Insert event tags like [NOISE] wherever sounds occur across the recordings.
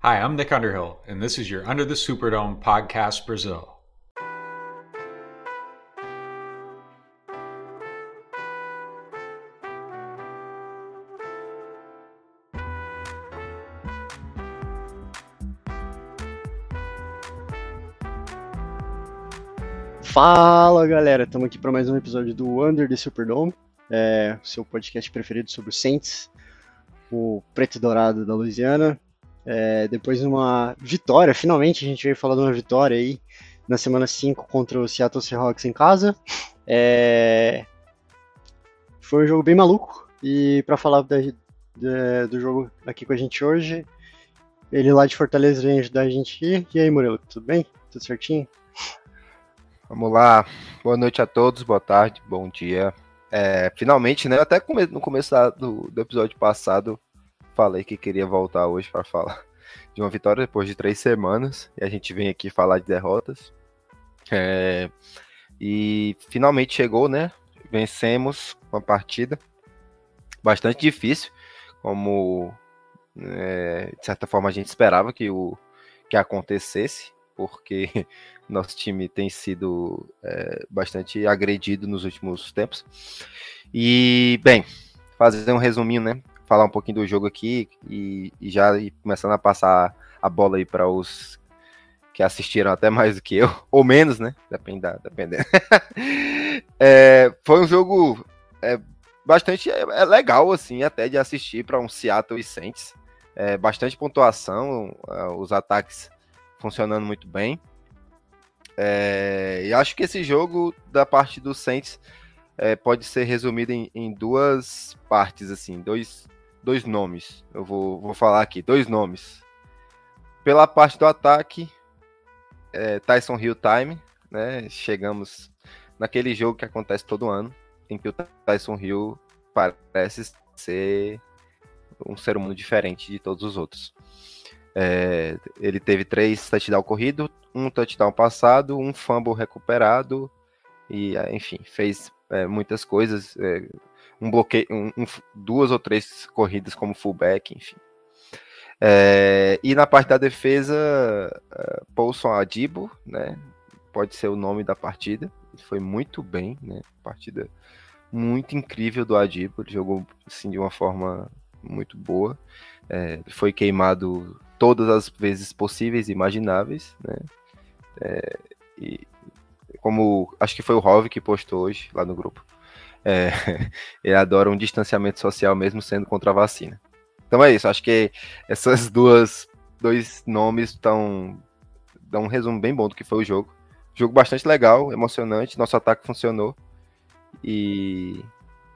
Hi, I'm Nick Underhill, and this is your Under the Superdome podcast Brazil. Fala galera, estamos aqui para mais um episódio do Under the Superdome, é, seu podcast preferido sobre o Saints, o preto e dourado da Louisiana. É, depois de uma vitória, finalmente a gente veio falar de uma vitória aí na semana 5 contra o Seattle Seahawks em casa. É, foi um jogo bem maluco e para falar do jogo aqui com a gente hoje, ele lá de Fortaleza vem ajudar a gente aqui. E aí, Murilo, tudo bem? Tudo certinho? Vamos lá, boa noite a todos, boa tarde, bom dia. É, finalmente, né? Até no começo do, do, episódio passado falei que queria voltar hoje para falar [LAUGHS] de uma vitória depois de três semanas e a gente vem aqui falar de derrotas. É, e finalmente chegou, né? Vencemos uma partida bastante difícil, como é, de certa forma a gente esperava que o que acontecesse, porque [LAUGHS] nosso time tem sido é, bastante agredido nos últimos tempos. E, bem, fazer um resuminho, né? Falar um pouquinho do jogo aqui e, e já ir começando a passar a bola aí para os que assistiram até mais do que eu, [LAUGHS] ou menos, né? Depende dependendo. [LAUGHS] é, foi um jogo é, bastante é, é, legal, assim, até de assistir para um Seattle e Saints. É, bastante pontuação, os ataques funcionando muito bem. É, e acho que esse jogo da parte do Saints é, pode ser resumido em, em, duas partes, assim, dois, dois nomes. Eu vou, vou falar aqui, dois nomes. Pela parte do ataque, é, Tyson Hill Time, né? Chegamos naquele jogo que acontece todo ano, em que o Tyson Hill parece ser um ser humano diferente de todos os outros. É, ele teve três touchdowns corrido, um touchdown passado, um fumble recuperado e, enfim, fez é, muitas coisas, é, um bloqueio, um, um, duas ou três corridas como fullback, enfim. É, e na parte da defesa, uh, Paulson Adibo, né, pode ser o nome da partida, foi muito bem, né, partida muito incrível do Adibo, ele jogou assim de uma forma muito boa, é, foi queimado todas as vezes possíveis e imagináveis, né? É, e como acho que foi o Rov que postou hoje lá no grupo, é, [LAUGHS] ele adora um distanciamento social mesmo sendo contra a vacina. Então é isso, acho que essas [LAUGHS] duas dois nomes estão dão um resumo bem bom do que foi o jogo. Jogo bastante legal, emocionante, nosso ataque funcionou e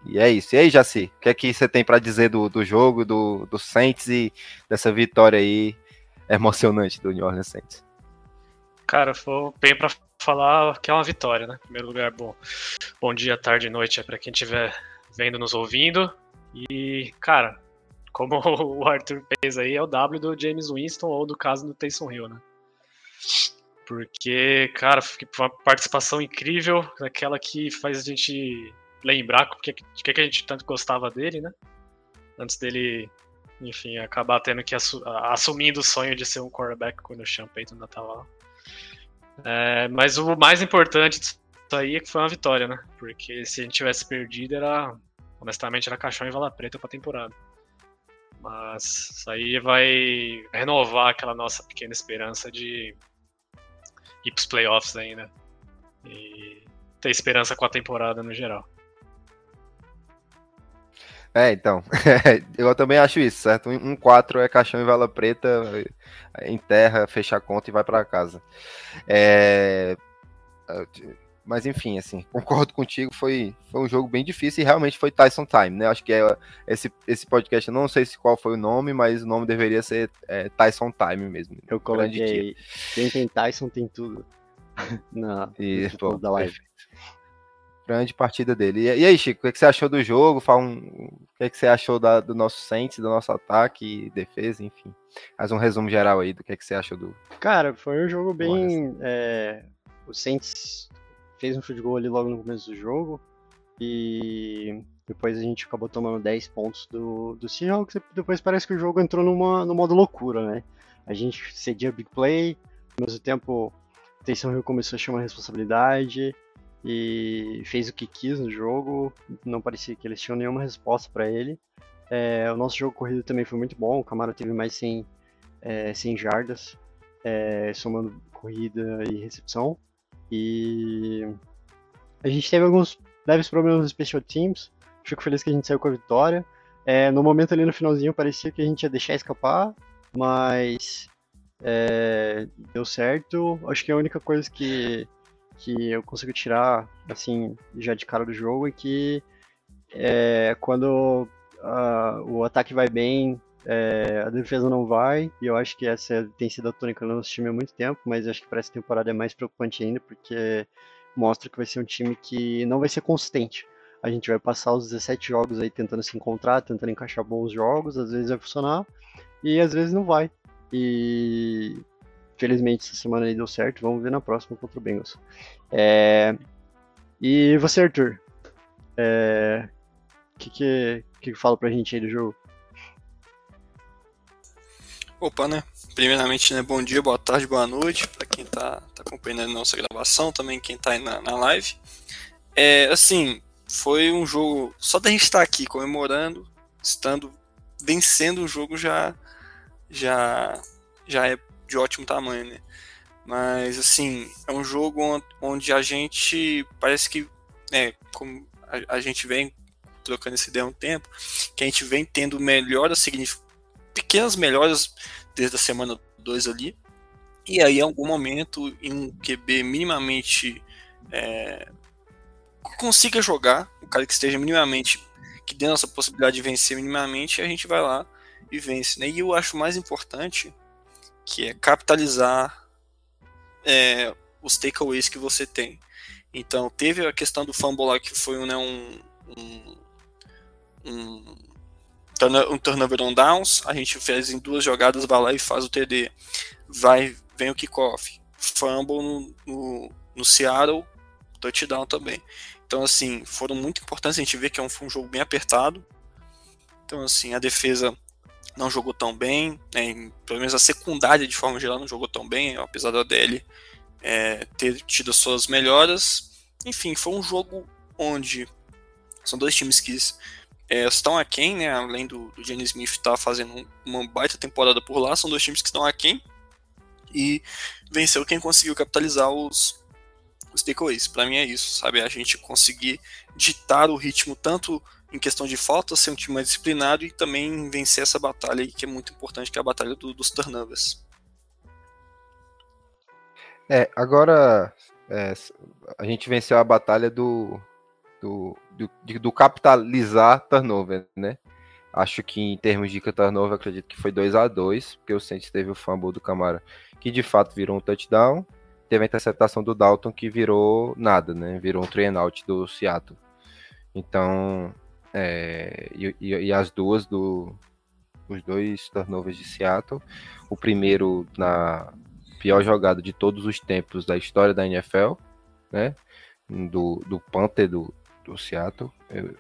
e é isso. E aí, Jaci, o que é que você tem para dizer do, do jogo, do, do Saints e dessa vitória aí emocionante do New Orleans Saints? Cara, foi bem para falar que é uma vitória, né? Em primeiro lugar, bom, bom dia, tarde e noite é para quem estiver vendo, nos ouvindo. E, cara, como [LAUGHS] o Arthur fez aí, é o W do James Winston ou do caso do Taysom Hill, né? Porque, cara, foi uma participação incrível, aquela que faz a gente lembrar o que, que, que a gente tanto gostava dele, né? Antes dele, enfim, acabar tendo que assu assumindo o sonho de ser um quarterback quando o Sean Payton ainda tava lá. É, mas o mais importante disso aí é que foi uma vitória, né? Porque se a gente tivesse perdido, era. Honestamente, era caixão e vala preta pra temporada. Mas isso aí vai renovar aquela nossa pequena esperança de ir pros playoffs ainda. E ter esperança com a temporada no geral. É, então. [LAUGHS] eu também acho isso, certo? Um 4 é caixão e vela preta, enterra, fecha a conta e vai para casa. É... Mas enfim, assim, [LAUGHS] concordo contigo, foi, foi um jogo bem difícil e realmente foi Tyson Time, né? Acho que é, esse, esse podcast, eu não sei se qual foi o nome, mas o nome deveria ser é, Tyson Time mesmo. Eu coloquei, quem tem Tyson tem tudo. [LAUGHS] Não, e, pô, da live. Perfeito grande partida dele. E, e aí, Chico, o que, é que, você achou do jogo? Fala um, o que, é que você achou da, do nosso Saints, do nosso ataque, defesa, enfim. Faz um resumo geral aí do que, é que você achou do. Cara, foi um jogo bem. É, o Saints fez um field goal ali logo no começo do jogo. E depois a gente acabou tomando 10 pontos do, do Seahawks. E depois parece que o jogo entrou numa, no modo loucura, né? a gente cedia big play, ao mesmo tempo Taysom Hill começou a chamar responsabilidade e fez o que quis no jogo, não parecia que eles tinham nenhuma resposta para ele. É, o nosso jogo corrido também foi muito bom, o Camaro teve mais 100, é, 100 jardas, é, somando corrida e recepção. E a gente teve alguns leves problemas nos special teams, fico feliz que a gente saiu com a vitória. É, no momento ali no finalzinho parecia que a gente ia deixar escapar, mas é, deu certo. Acho que a única coisa que, que eu consigo tirar, assim, já de cara do jogo é que é, quando uh, o ataque vai bem, é, a defesa não vai, e eu acho que essa tem sido a tônica no nosso time há muito tempo, mas acho que para essa temporada é mais preocupante ainda, porque mostra que vai ser um time que não vai ser consistente. A gente vai passar os 17 jogos aí tentando se encontrar, tentando encaixar bons jogos, às vezes vai funcionar, e às vezes não vai. E felizmente essa semana aí deu certo, vamos ver na próxima contra o Bengals. É... E você, Arthur? É... O que, que, que fala pra gente aí do jogo? Opa, né? Primeiramente, né, bom dia, boa tarde, boa noite para quem tá, tá acompanhando a nossa gravação, também quem tá aí na, na live. É, assim, foi um jogo, só da gente estar aqui comemorando, estando vencendo o jogo já já já é de ótimo tamanho, né? Mas assim, é um jogo onde a gente parece que, né, como a, a gente vem trocando esse ideia há um tempo, que a gente vem tendo melhoras, pequenas melhoras desde a semana 2 ali. E aí, em algum momento, em um QB minimamente é, consiga jogar, o cara que esteja minimamente, que dê nossa possibilidade de vencer minimamente, a gente vai lá e vence. Né? E eu acho mais importante que é capitalizar é, os takeaways que você tem. Então, teve a questão do fumble lá, que foi né, um, um um, um turnover on downs, a gente fez em duas jogadas, vai lá e faz o TD. Vai, vem o kickoff. Fumble no, no, no Seattle, touchdown também. Então, assim, foram muito importantes. A gente vê que é um, um jogo bem apertado. Então, assim, a defesa não jogou tão bem, né, pelo menos a secundária de forma geral não jogou tão bem, apesar da DL é, ter tido as suas melhoras. Enfim, foi um jogo onde são dois times que é, estão aquém, né? Além do, do Jenny Smith estar tá fazendo uma baita temporada por lá, são dois times que estão aquém. E venceu quem conseguiu capitalizar os, os takeaways. Para mim é isso, sabe? A gente conseguir ditar o ritmo tanto em questão de falta, ser um time mais disciplinado e também vencer essa batalha aí, que é muito importante, que é a batalha do, dos turnovers. É, agora é, a gente venceu a batalha do, do, do, do capitalizar turnover, né? Acho que em termos de turnover, acredito que foi 2 a 2 porque o Saints teve o fumble do Camara, que de fato virou um touchdown. Teve a interceptação do Dalton, que virou nada, né? Virou um three out do Seattle. Então, é, e, e, e, as duas do os dois turnovers de Seattle. O primeiro na pior jogada de todos os tempos da história da NFL, né? Do, do Panther do, do Seattle. Eu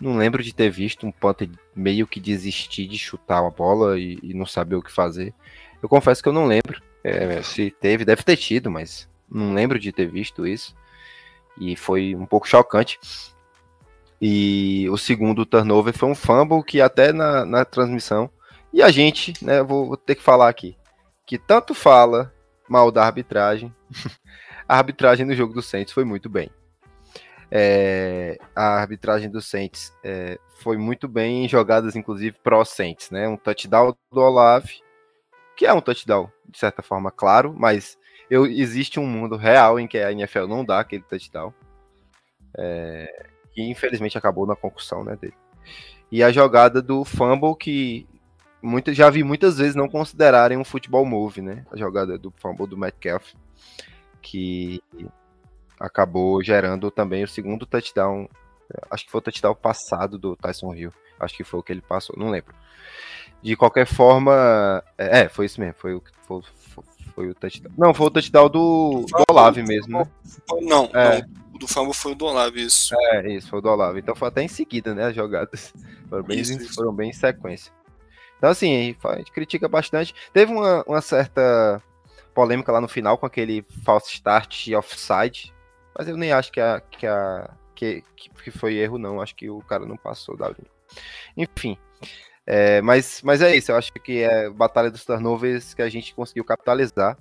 não lembro de ter visto um Panther meio que desistir de chutar a bola e, e não saber o que fazer. Eu confesso que eu não lembro. É, se teve, deve ter tido, mas não lembro de ter visto isso. E foi um pouco chocante. E o segundo turnover foi um fumble que até na, na transmissão. E a gente, né, vou, vou ter que falar aqui, que tanto fala mal da arbitragem, [LAUGHS] a arbitragem no jogo do Saints foi muito bem. É, a arbitragem do Saints é, foi muito bem em jogadas, inclusive, pro Saints, né? Um touchdown do Olave, que é um touchdown, de certa forma, claro, mas eu, existe um mundo real em que a NFL não dá aquele touchdown. É, que infelizmente acabou na concussão né, dele. E a jogada do fumble, que muita, já vi muitas vezes não considerarem um futebol move, né? A jogada do fumble do Metcalf, que acabou gerando também o segundo touchdown. Acho que foi o touchdown passado do Tyson Hill. Acho que foi o que ele passou, não lembro. De qualquer forma, é, é foi isso mesmo. Foi o foi, foi, foi, o touchdown. Não, foi o touchdown do, do Olave mesmo, né? Não, é. não, o do Fumble foi o do Olave, isso. É, isso, foi o do Olave. Então foi até em seguida, né, as jogadas. [LAUGHS] Foram bem, isso, isso. Foram bem em sequência. Então, assim, a gente critica bastante. Teve uma, uma certa polêmica lá no final com aquele false start offside, mas eu nem acho que, a, que, a, que, que foi erro, não. Acho que o cara não passou da linha. Enfim. É, mas, mas é isso, eu acho que é a batalha dos turnovers que a gente conseguiu capitalizar.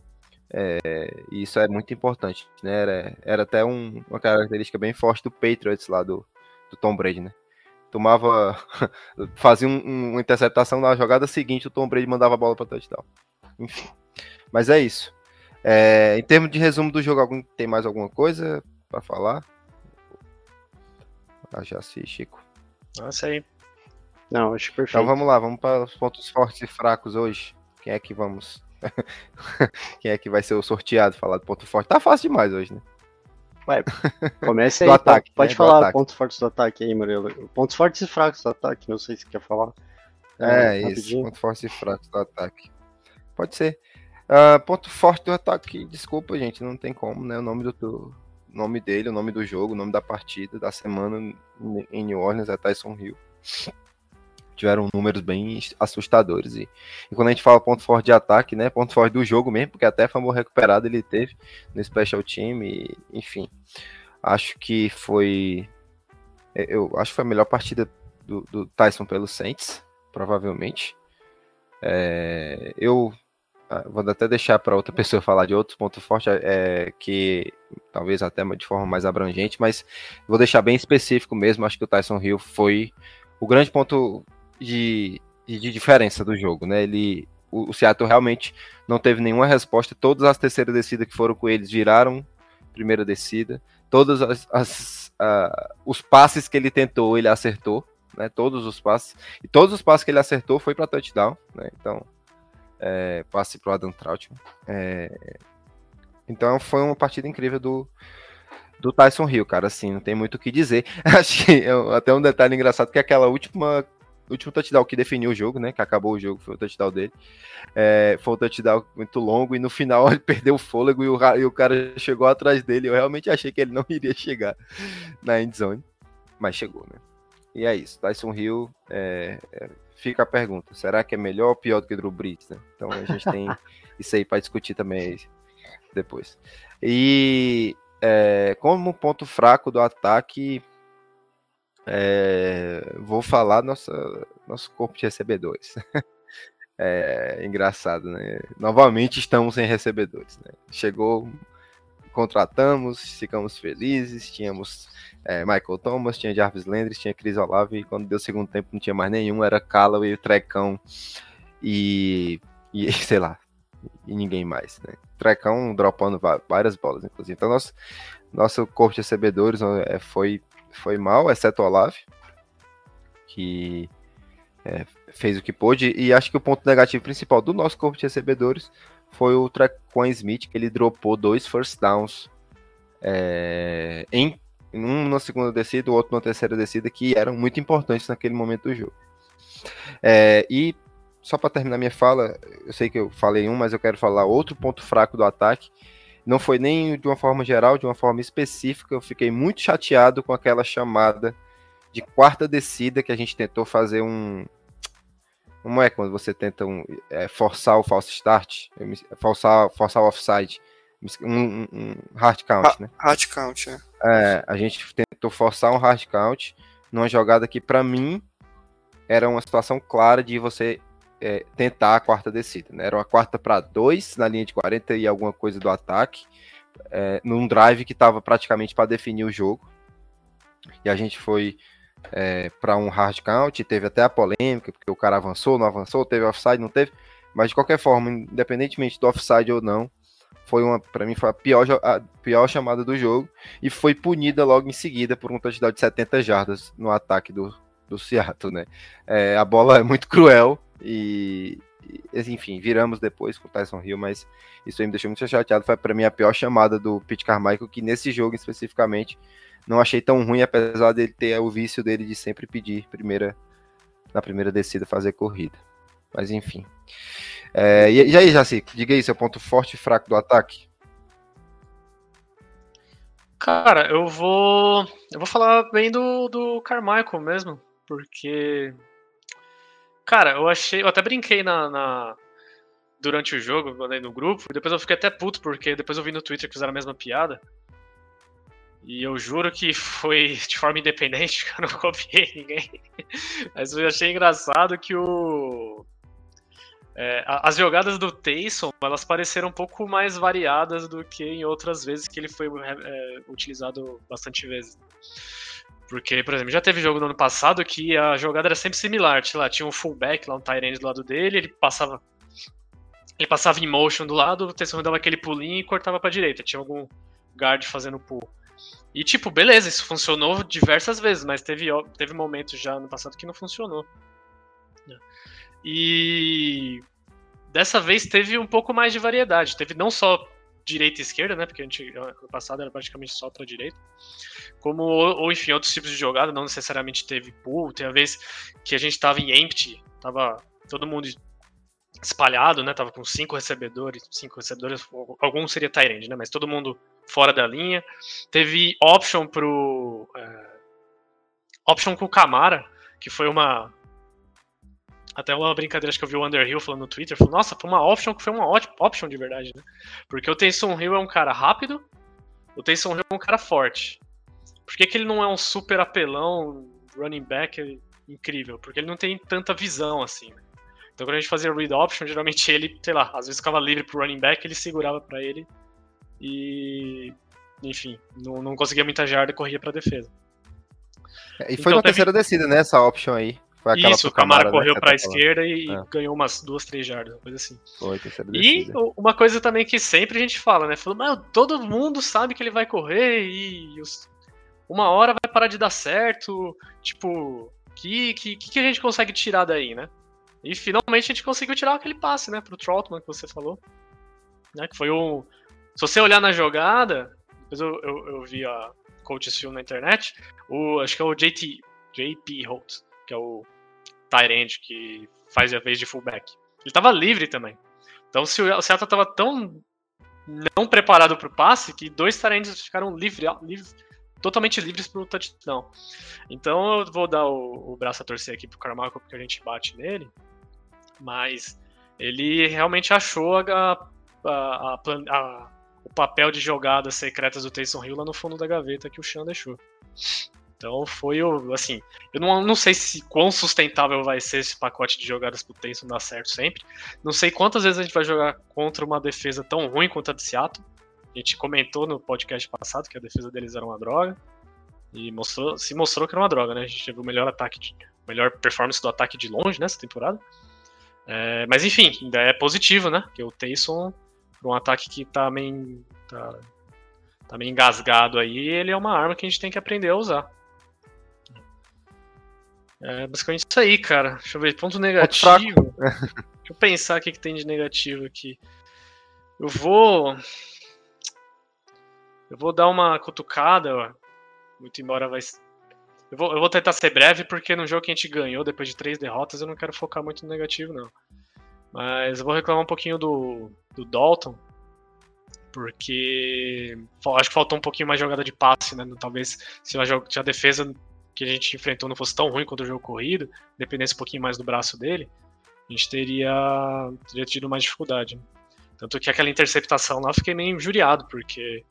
É, e isso é muito importante, né? Era, era até um, uma característica bem forte do Patriots lá do, do Tom Brady, né? Tomava. [LAUGHS] fazia um, uma interceptação na jogada seguinte, o Tom Brady mandava a bola para touchdown. Enfim. Mas é isso. É, em termos de resumo do jogo, algum, tem mais alguma coisa para falar? Ah, já sei, Chico. Nossa aí. Não, acho perfeito. Então vamos lá, vamos para os pontos fortes e fracos hoje. Quem é que vamos. [LAUGHS] Quem é que vai ser o sorteado falar do ponto forte? Tá fácil demais hoje, né? Vai, comece aí. Do ataque, pode né? Falar ataque. pontos fortes do ataque aí, Murilo. Pontos fortes e fracos do ataque, não sei se quer falar. É, isso. rapidinho. Ponto forte e fraco do ataque. Pode ser. Ah, ponto forte do ataque, desculpa, gente, não tem como, né? O nome do, do nome dele, o nome do jogo, o nome da partida da semana em New Orleans é Tyson Hill. Tiveram números bem assustadores. E, e quando a gente fala ponto forte de ataque, né? Ponto forte do jogo mesmo, porque até fumble recuperado ele teve no Special Team, e, enfim. Acho que foi. Eu acho que foi a melhor partida do, do Tyson pelo Saints, provavelmente. É, eu ah, vou até deixar para outra [LAUGHS] pessoa falar de outros pontos fortes, é, que talvez até de forma mais abrangente, mas vou deixar bem específico mesmo. Acho que o Tyson Hill foi o grande ponto de, de, diferença do jogo, né? Ele, o, o Seattle realmente não teve nenhuma resposta. Todas as terceiras descidas que foram com eles viraram primeira descida. Todos as, as, ah, os passes que ele tentou, ele acertou, né? Todos os passes e todos os passes que ele acertou foi para touchdown, né? Então é, passe para o Adam Trautmann. É, então foi uma partida incrível do, do Tyson Hill, cara. Assim, não tem muito o que dizer. [LAUGHS] Acho que é até um detalhe engraçado que aquela última último touchdown que definiu o jogo, né? Que acabou o jogo, foi o touchdown dele. É, foi um touchdown muito longo e no final [LAUGHS] ele perdeu o fôlego e o, e o cara chegou atrás dele. Eu realmente achei que ele não [LAUGHS] iria chegar na endzone, mas chegou, né? E é isso. Tyson Hill, é, é, fica a pergunta: será que é melhor ou pior do que Drew Brees? Né? Então a gente tem [LAUGHS] isso aí para discutir também depois. E é, como ponto fraco do ataque, é, vou falar nossa, nosso corpo de recebedores. [LAUGHS] É engraçado, né? Novamente estamos sem recebedores. Né? Chegou, contratamos, ficamos felizes, tínhamos é, Michael Thomas, tinha Jarvis Landry, tinha Chris Olave, e quando deu segundo tempo não tinha mais nenhum, era Callaway, o Trecão e, e [LAUGHS] sei lá, e ninguém mais, né? Trecão dropando várias bolas, inclusive. Então, nosso, nosso corpo de recebedores é, foi, foi mal, exceto o Olave, que é, fez o que pôde, e acho que o ponto negativo principal do nosso corpo de recebedores foi o Trequan Smith, que ele dropou dois first downs é, em um na segunda descida, o outro na terceira descida, que eram muito importantes naquele momento do jogo. É, e só para terminar minha fala, eu sei que eu falei um, mas eu quero falar outro ponto fraco do ataque. Não foi nem de uma forma geral, de uma forma específica. Eu fiquei muito chateado com aquela chamada de quarta descida que a gente tentou fazer um. Como é quando você tenta um, é, forçar o false start? Forçar, forçar o offside. Um, um- um hard count, né? Hard count, é. É, a gente tentou forçar um hard count numa jogada que, pra mim, era uma situação clara de você é, tentar a quarta descida. Né? Era uma quarta para dois na linha de 40 e alguma coisa do ataque, é, num drive que estava praticamente para definir o jogo. E a gente foi é, para um hard count, teve até a polêmica, porque o cara avançou, não avançou, teve offside, não teve. Mas de qualquer forma, independentemente do offside ou não, foi uma, para mim, foi a pior, a pior chamada do jogo e foi punida logo em seguida por um touchdown de 70 jardas no ataque do, do Seattle, né? É, a bola é muito cruel e, enfim, viramos depois com o Tyson Hill, mas isso aí me deixou muito chateado. Foi para mim a pior chamada do Pete Carmichael, que nesse jogo especificamente não achei tão ruim, apesar dele ter o vício dele de sempre pedir primeira, na primeira descida fazer corrida. Mas enfim. É, e, e aí, Jaci, diga aí seu ponto forte e fraco do ataque. Cara, eu vou. Eu vou falar bem do, do Carmichael mesmo, porque Cara, eu achei. Eu até brinquei na, na- durante o jogo, mandei no grupo, depois eu fiquei até puto, porque depois eu vi no Twitter que fizeram a mesma piada. E eu juro que foi [LAUGHS] de forma independente, [LAUGHS] que eu não copiei ninguém. [LAUGHS] Mas eu achei engraçado que o. é, as jogadas do Taysom, elas pareceram um pouco mais variadas do que em outras vezes que ele foi é, utilizado bastante vezes. Porque, por exemplo, já teve jogo no ano passado que a jogada era sempre similar. Sei lá, tinha um fullback lá, um tight do lado dele, ele passava. Ele passava em motion do lado, o Taysom dava aquele pulinho e cortava pra direita. Tinha algum guard fazendo pull. E, tipo, beleza, isso funcionou diversas vezes, mas teve, teve momentos já no passado que não funcionou. E dessa vez teve um pouco mais de variedade. Teve não só direita e esquerda, né? Porque a gente, no passado era praticamente só pra direita. Como, ou, ou, enfim, outros tipos de jogada, não necessariamente teve pull. Tem a vez que a gente tava em empty, tava todo mundo espalhado, né? Tava com cinco recebedores, cinco recebedores, alguns seria Tyrande, né? Mas todo mundo fora da linha. Teve option pro. É, option com o Camara, que foi uma. Até uma brincadeira acho que eu vi o Underhill falando no Twitter. Falou, nossa, foi uma option que foi uma option de verdade, né? Porque o Taysom Hill é um cara rápido, o Taysom Hill é um cara forte. Por que, que ele não é um super apelão, running back incrível? Porque ele não tem tanta visão assim, né? Então quando a gente fazia read option, geralmente ele, sei lá, às vezes ficava livre pro running back, ele segurava para ele e enfim, não, não conseguia muita jarda e corria pra defesa. É, e foi então, na teve... terceira descida, né, essa option aí. Foi Isso, o Camara, Camara correu né, para a esquerda e é. ganhou umas duas, três jardas, uma coisa assim. Foi, e uma coisa também que sempre a gente fala, né? Falou, mas todo mundo sabe que ele vai correr e os... uma hora vai parar de dar certo. Tipo, que, que, que a gente consegue tirar daí, né? E finalmente a gente conseguiu tirar aquele passe, né, pro Trotman que você falou. Né, que foi um. Se você olhar na jogada, depois eu, eu, eu vi a Coach Film na internet, o, acho que é o JT, JP Holt, que é o Tyrant que faz a vez de fullback. Ele tava livre também. Então se o Seattle tava tão não preparado pro passe que dois Tyrants ficaram livres, livre, totalmente livres pro touchdown. Então eu vou dar o, o braço a torcer aqui pro Carmichael porque a gente bate nele. Mas ele realmente achou a, a, a, o papel de jogadas secretas do Taysom Hill lá no fundo da gaveta que o Sean deixou. Então foi o. Assim, eu não, não sei se quão sustentável vai ser esse pacote de jogadas pro Taysom dar certo sempre. Não sei quantas vezes a gente vai jogar contra uma defesa tão ruim quanto a de Seattle. A gente comentou no podcast passado que a defesa deles era uma droga. E mostrou, se mostrou que era uma droga, né? A gente teve o melhor ataque, de, melhor performance do ataque de longe nessa temporada. É, mas enfim, ainda é positivo, né? Que o Taysom, para um ataque que tá meio, tá, tá meio engasgado aí, ele é uma arma que a gente tem que aprender a usar. É basicamente isso aí, cara. Deixa eu ver, ponto negativo. [LAUGHS] Deixa eu pensar o que, que tem de negativo aqui. Eu vou. Eu vou dar uma cutucada, muito embora vai. Eu vou, eu vou tentar ser breve, porque no jogo que a gente ganhou, depois de três derrotas, eu não quero focar muito no negativo, não. Mas eu vou reclamar um pouquinho do, do Dalton, porque acho que faltou um pouquinho mais jogada de passe, né? Talvez se a defesa que a gente enfrentou não fosse tão ruim quanto o jogo corrido, dependesse um pouquinho mais do braço dele, a gente teria, teria tido mais dificuldade. Tanto que aquela interceptação lá eu fiquei meio injuriado, porque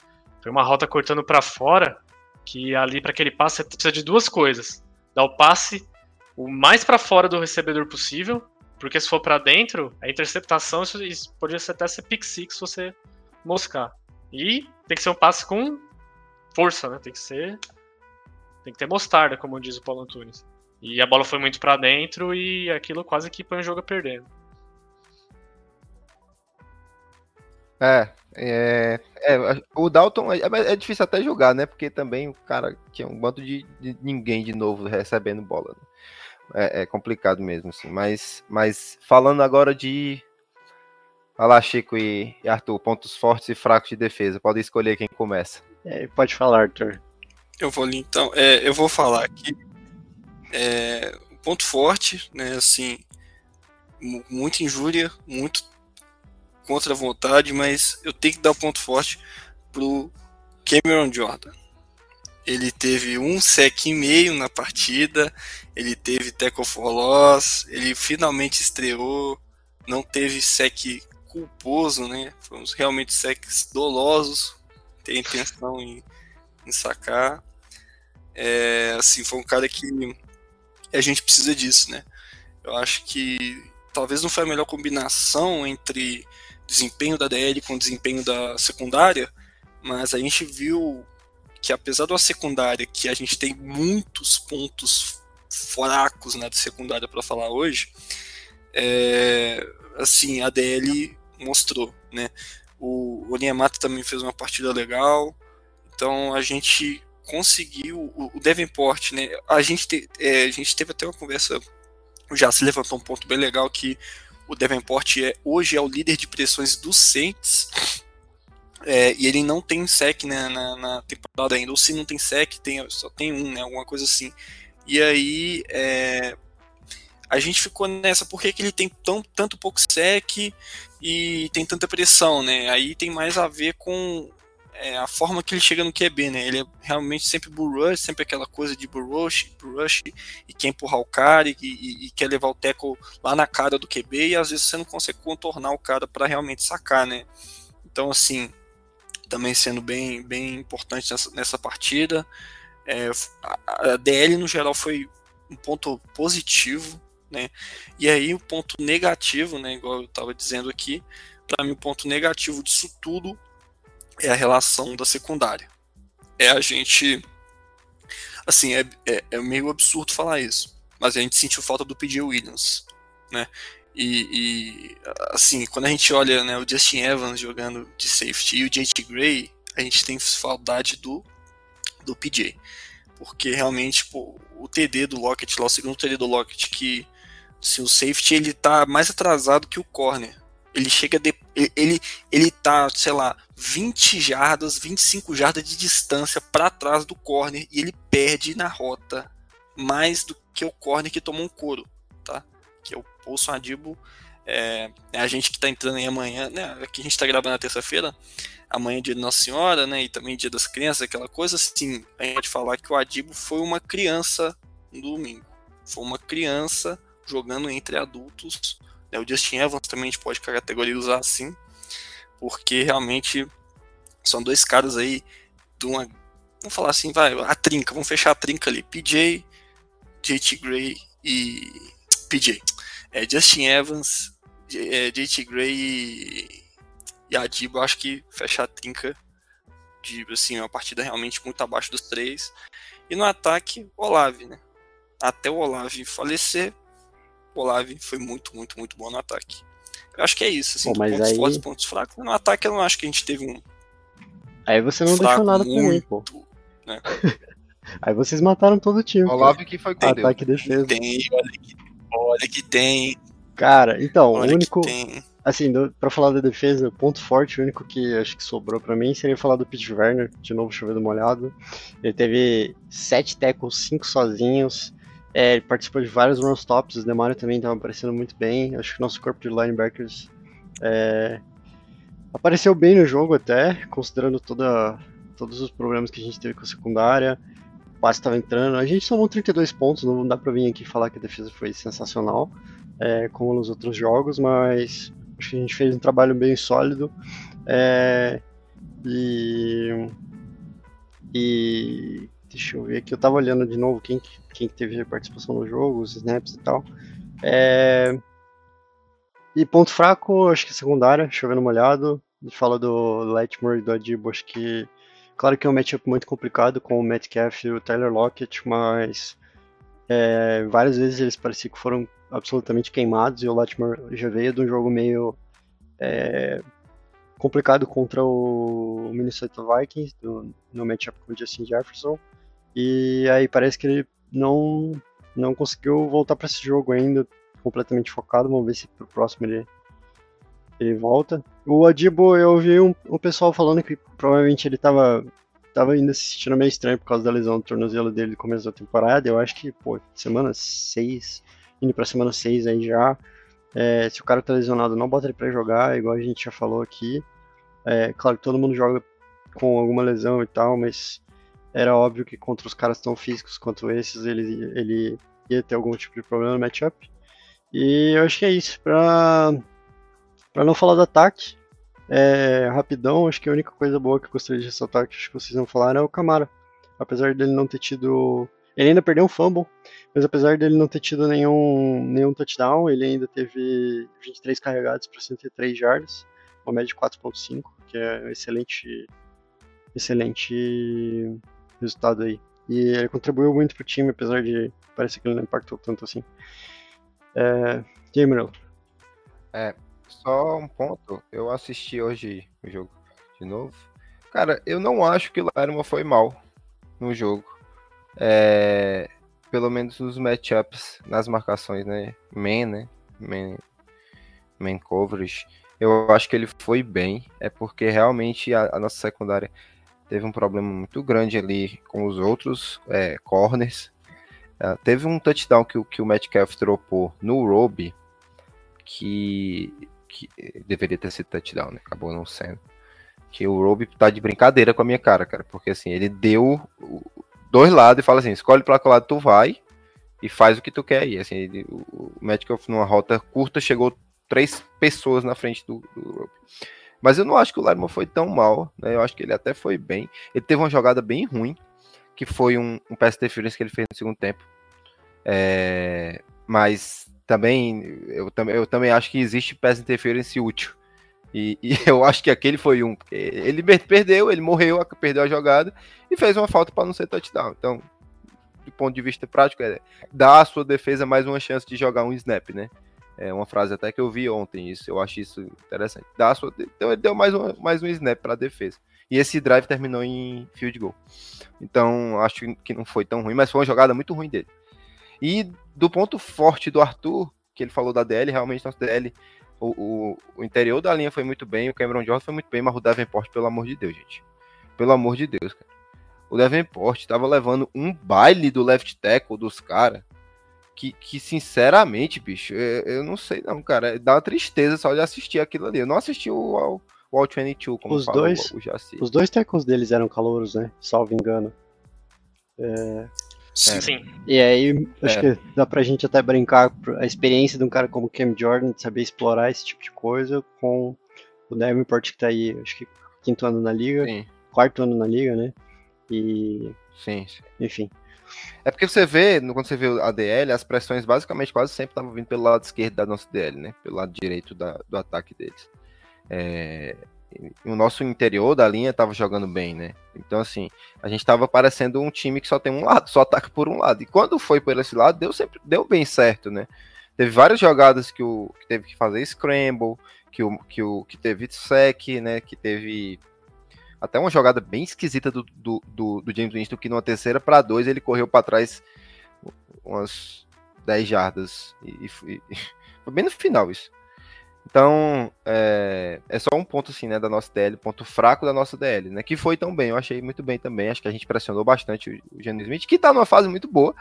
foi uma rota cortando para fora, que ali para aquele passe você precisa de duas coisas. Dar o passe o mais para fora do recebedor possível, porque se for para dentro, a interceptação isso, isso pode até ser pick six se você moscar. E tem que ser um passe com força, né? Tem que ser tem que ter mostarda, como diz o Paulo Antunes. E a bola foi muito para dentro e aquilo quase que põe o jogo a perder. É, é, é, o Dalton é, é, difícil até jogar, né? Porque também o cara é um bando de, de ninguém de novo recebendo bola. Né? É, é, complicado mesmo, assim. Mas, mas falando agora de. Fala, Chico e, e Arthur, pontos fortes e fracos de defesa. Pode escolher quem começa. É, pode falar, Arthur. Eu vou ali então. É, eu vou falar aqui. É, ponto forte, né? Assim, muita injúria, muito contra a vontade, mas eu tenho que dar ponto forte pro Cameron Jordan. ele teve um sec e meio na partida, ele teve tackle for loss, ele finalmente estreou, não teve sec culposo, né? Foram realmente secs dolosos, tem intenção em, em sacar. É, assim, foi um cara que a gente precisa disso, né? Eu acho que talvez não foi a melhor combinação entre desempenho da DL com desempenho da secundária, mas a gente viu que apesar da secundária, que a gente tem muitos pontos fracos na né, secundária para falar hoje, é, assim, a DL mostrou, né? O, o Niamato também fez uma partida legal, então a gente conseguiu o, Davenport, né? A gente, te, é, a gente teve até uma conversa, já se levantou um ponto bem legal que o Davenport é, hoje é o líder de pressões do Saints. É, e ele não tem sec né, na, na, temporada ainda, ou se não tem sec, tem, só tem um, né, alguma coisa assim. E aí é, a gente ficou nessa, por que, que ele tem tão, tanto pouco sec e tem tanta pressão, né? Aí tem mais a ver com é, a forma que ele chega no QB, né? Ele é realmente sempre bull sempre aquela coisa de bull rush, e quer empurrar o cara e, e, e, quer levar o tackle lá na cara do QB e às vezes você não consegue contornar o cara para realmente sacar, né? Então, assim, também sendo bem, bem importante nessa, nessa partida. É, a, a DL no geral foi um ponto positivo, né? E aí o ponto negativo, né, igual eu estava dizendo aqui, para mim o ponto negativo disso tudo é a relação da secundária. É a gente. Assim, é, é, é meio absurdo falar isso, mas a gente sentiu falta do PJ Williams, né? E, e, assim, quando a gente olha né, o Justin Evans jogando de safety e o JT Gray, a gente tem saudade do, do PJ. Porque realmente pô, o TD do Lockett, lá, o segundo TD do Lockett, que se o safety ele tá mais atrasado que o corner. Ele chega de, ele ele tá, sei lá, 20 jardas, 25 jardas de distância para trás do corner e ele perde na rota mais do que o corner que tomou um couro, tá? Que é o Paulson Adibo. É, é, a gente que tá entrando aí amanhã, né? Aqui a gente tá gravando na terça-feira, amanhã é dia de Nossa Senhora, né? E também dia das crianças, aquela coisa assim. A gente pode falar que o Adibo foi uma criança no domingo. Foi uma criança jogando entre adultos. Né? O Justin Evans também a gente pode categorizar assim porque realmente são dois caras aí de uma. Vamos falar assim, vai, a trinca, vamos fechar a trinca ali. PJ, JT Gray e. PJ. É, Justin Evans, é, JT Gray e, e Adibo, acho que fecha a trinca de assim, uma partida realmente muito abaixo dos três. E no ataque, Olave, né? Até o Olave falecer, o Olave foi muito, muito, muito bom no ataque. Eu acho que é isso, assim, Pô, mas pontos aí... fortes pontos fracos. No ataque eu não acho que a gente teve um. Aí você não deixou nada pra mim, pô. Né? [LAUGHS] aí vocês mataram todo o time. Olavo que foi com Ataque e defesa. Tem, olha que, olha que tem. Cara, então, olha o único. Assim, do, pra falar da defesa, ponto forte, o único que acho que sobrou pra mim seria falar do Pete Werner, de novo chovendo molhado. Ele teve sete tackles, cinco sozinhos. É, ele participou de vários run-stops, o Demario também estava aparecendo muito bem. Acho que o nosso corpo de linebackers é, apareceu bem no jogo até, considerando toda, todos os problemas que a gente teve com a secundária. O passe estava entrando. A gente somou 32 pontos, não dá para vir aqui falar que a defesa foi sensacional, é, como nos outros jogos, mas acho que a gente fez um trabalho bem sólido. É, e, e Deixa eu ver aqui, eu tava olhando de novo quem, quem teve participação no jogo, os snaps e tal. É... E ponto fraco, acho que secundária, chovendo molhado. Fala do Letmore e do Adibo, acho que. Claro que é um matchup muito complicado com o Metcalf e o Tyler Lockett, mas é, várias vezes eles pareciam que foram absolutamente queimados e o Letmore já veio de um jogo meio é, complicado contra o Minnesota Vikings no, no matchup com o Justin Jefferson. E aí parece que ele não, não conseguiu voltar para esse jogo ainda, completamente focado. Vamos ver se pro próximo ele, ele volta. O Adibo, eu ouvi um, um pessoal falando que provavelmente ele tava, tava ainda se sentindo meio estranho por causa da lesão do tornozelo dele no começo da temporada. Eu acho que, pô, semana 6, indo pra semana 6 aí já. É, se o cara tá lesionado, não bota ele pra jogar, igual a gente já falou aqui. É, claro que todo mundo joga com alguma lesão e tal, mas era óbvio que contra os caras tão físicos quanto esses, ele, ele ia ter algum tipo de problema no matchup. E eu acho que é isso. Pra, pra não falar do ataque, é, rapidão, acho que a única coisa boa que eu gostaria de ressaltar, que acho que vocês vão falar, é o Camara. Apesar dele não ter tido. Ele ainda perdeu um fumble, mas apesar dele não ter tido nenhum, nenhum touchdown, ele ainda teve 23 carregados para 103 jardas, uma média de 4.5, que é excelente, excelente resultado aí. E ele contribuiu muito pro time, apesar de parecer que ele não impactou tanto assim. É. É, só um ponto. Eu assisti hoje o jogo de novo. Cara, eu não acho que o Lerma foi mal no jogo. É, pelo menos nos matchups, nas marcações, né? Man, né? Man, man coverage. Eu acho que ele foi bem. É porque realmente a, a nossa secundária teve um problema muito grande ali com os outros é, corners. Uh, teve um touchdown que, que o Metcalf dropou no Roby, que, que deveria ter sido touchdown, né? Acabou não sendo. Que o Roby tá de brincadeira com a minha cara, cara. Porque assim, ele deu dois lados e fala assim: escolhe para qual lado tu vai e faz o que tu quer aí. Assim, ele, o Metcalf numa rota curta chegou três pessoas na frente do, do Roby. Mas eu não acho que o Lerman foi tão mal, né? Eu acho que ele até foi bem. Ele teve uma jogada bem ruim, que foi um, um pass interference que ele fez no segundo tempo. É, mas também eu, eu também acho que existe pass interference útil. E, e, [LAUGHS] eu acho que aquele foi um. Ele perdeu, ele morreu, perdeu a jogada e fez uma falta para não ser touchdown. Então, do ponto de vista prático, é dar à sua defesa mais uma chance de jogar um snap, né? É uma frase até que eu vi ontem, isso, eu acho isso interessante. Dá sua, então ele deu mais um, mais um snap para a defesa. E esse drive terminou em field goal. Então, acho que não foi tão ruim, mas foi uma jogada muito ruim dele. E do ponto forte do Arthur, que ele falou da DL, realmente nosso DL, o, o, o interior da linha foi muito bem, o Cameron Jordan foi muito bem, mas o Davenport, pelo amor de Deus, gente. Pelo amor de Deus, cara. O Davenport estava levando um baile do left tackle dos caras que, que sinceramente, bicho, eu, eu, não sei não, cara. Dá uma tristeza só de assistir aquilo ali. Eu não assisti o, o All 22, como os dois, o, o Os dois tackles deles eram calouros, né? Salvo engano. É... Sim. Sim. E aí, acho é. que dá pra gente até brincar a experiência de um cara como Cam Jordan, de saber explorar esse tipo de coisa, com o Davenport que tá aí, acho que quinto ano na liga, Sim. quarto ano na liga, né? E. Sim, sim. Enfim. É porque você vê, quando você vê a DL, as pressões basicamente quase sempre estavam vindo pelo lado esquerdo da nossa DL, né? Pelo lado direito da, do ataque deles. É, o nosso interior da linha estava jogando bem, né? Então, assim, a gente estava parecendo um time que só tem um lado, só ataca por um lado. E quando foi por esse lado, deu sempre deu bem certo, né? Teve várias jogadas que, o, que teve que fazer scramble, que o que, o, que teve sec, né? Que teve até uma jogada bem esquisita do, do, do, do James Winston, que numa terceira para dois ele correu para trás umas 10 jardas. E, e, e, [LAUGHS] foi bem no final isso. Então, é, é, só um ponto assim, né, da nossa DL, ponto fraco da nossa DL, né, que foi tão bem, eu achei muito bem também, acho que a gente pressionou bastante o, o Jalen Smith, que tá numa fase muito boa,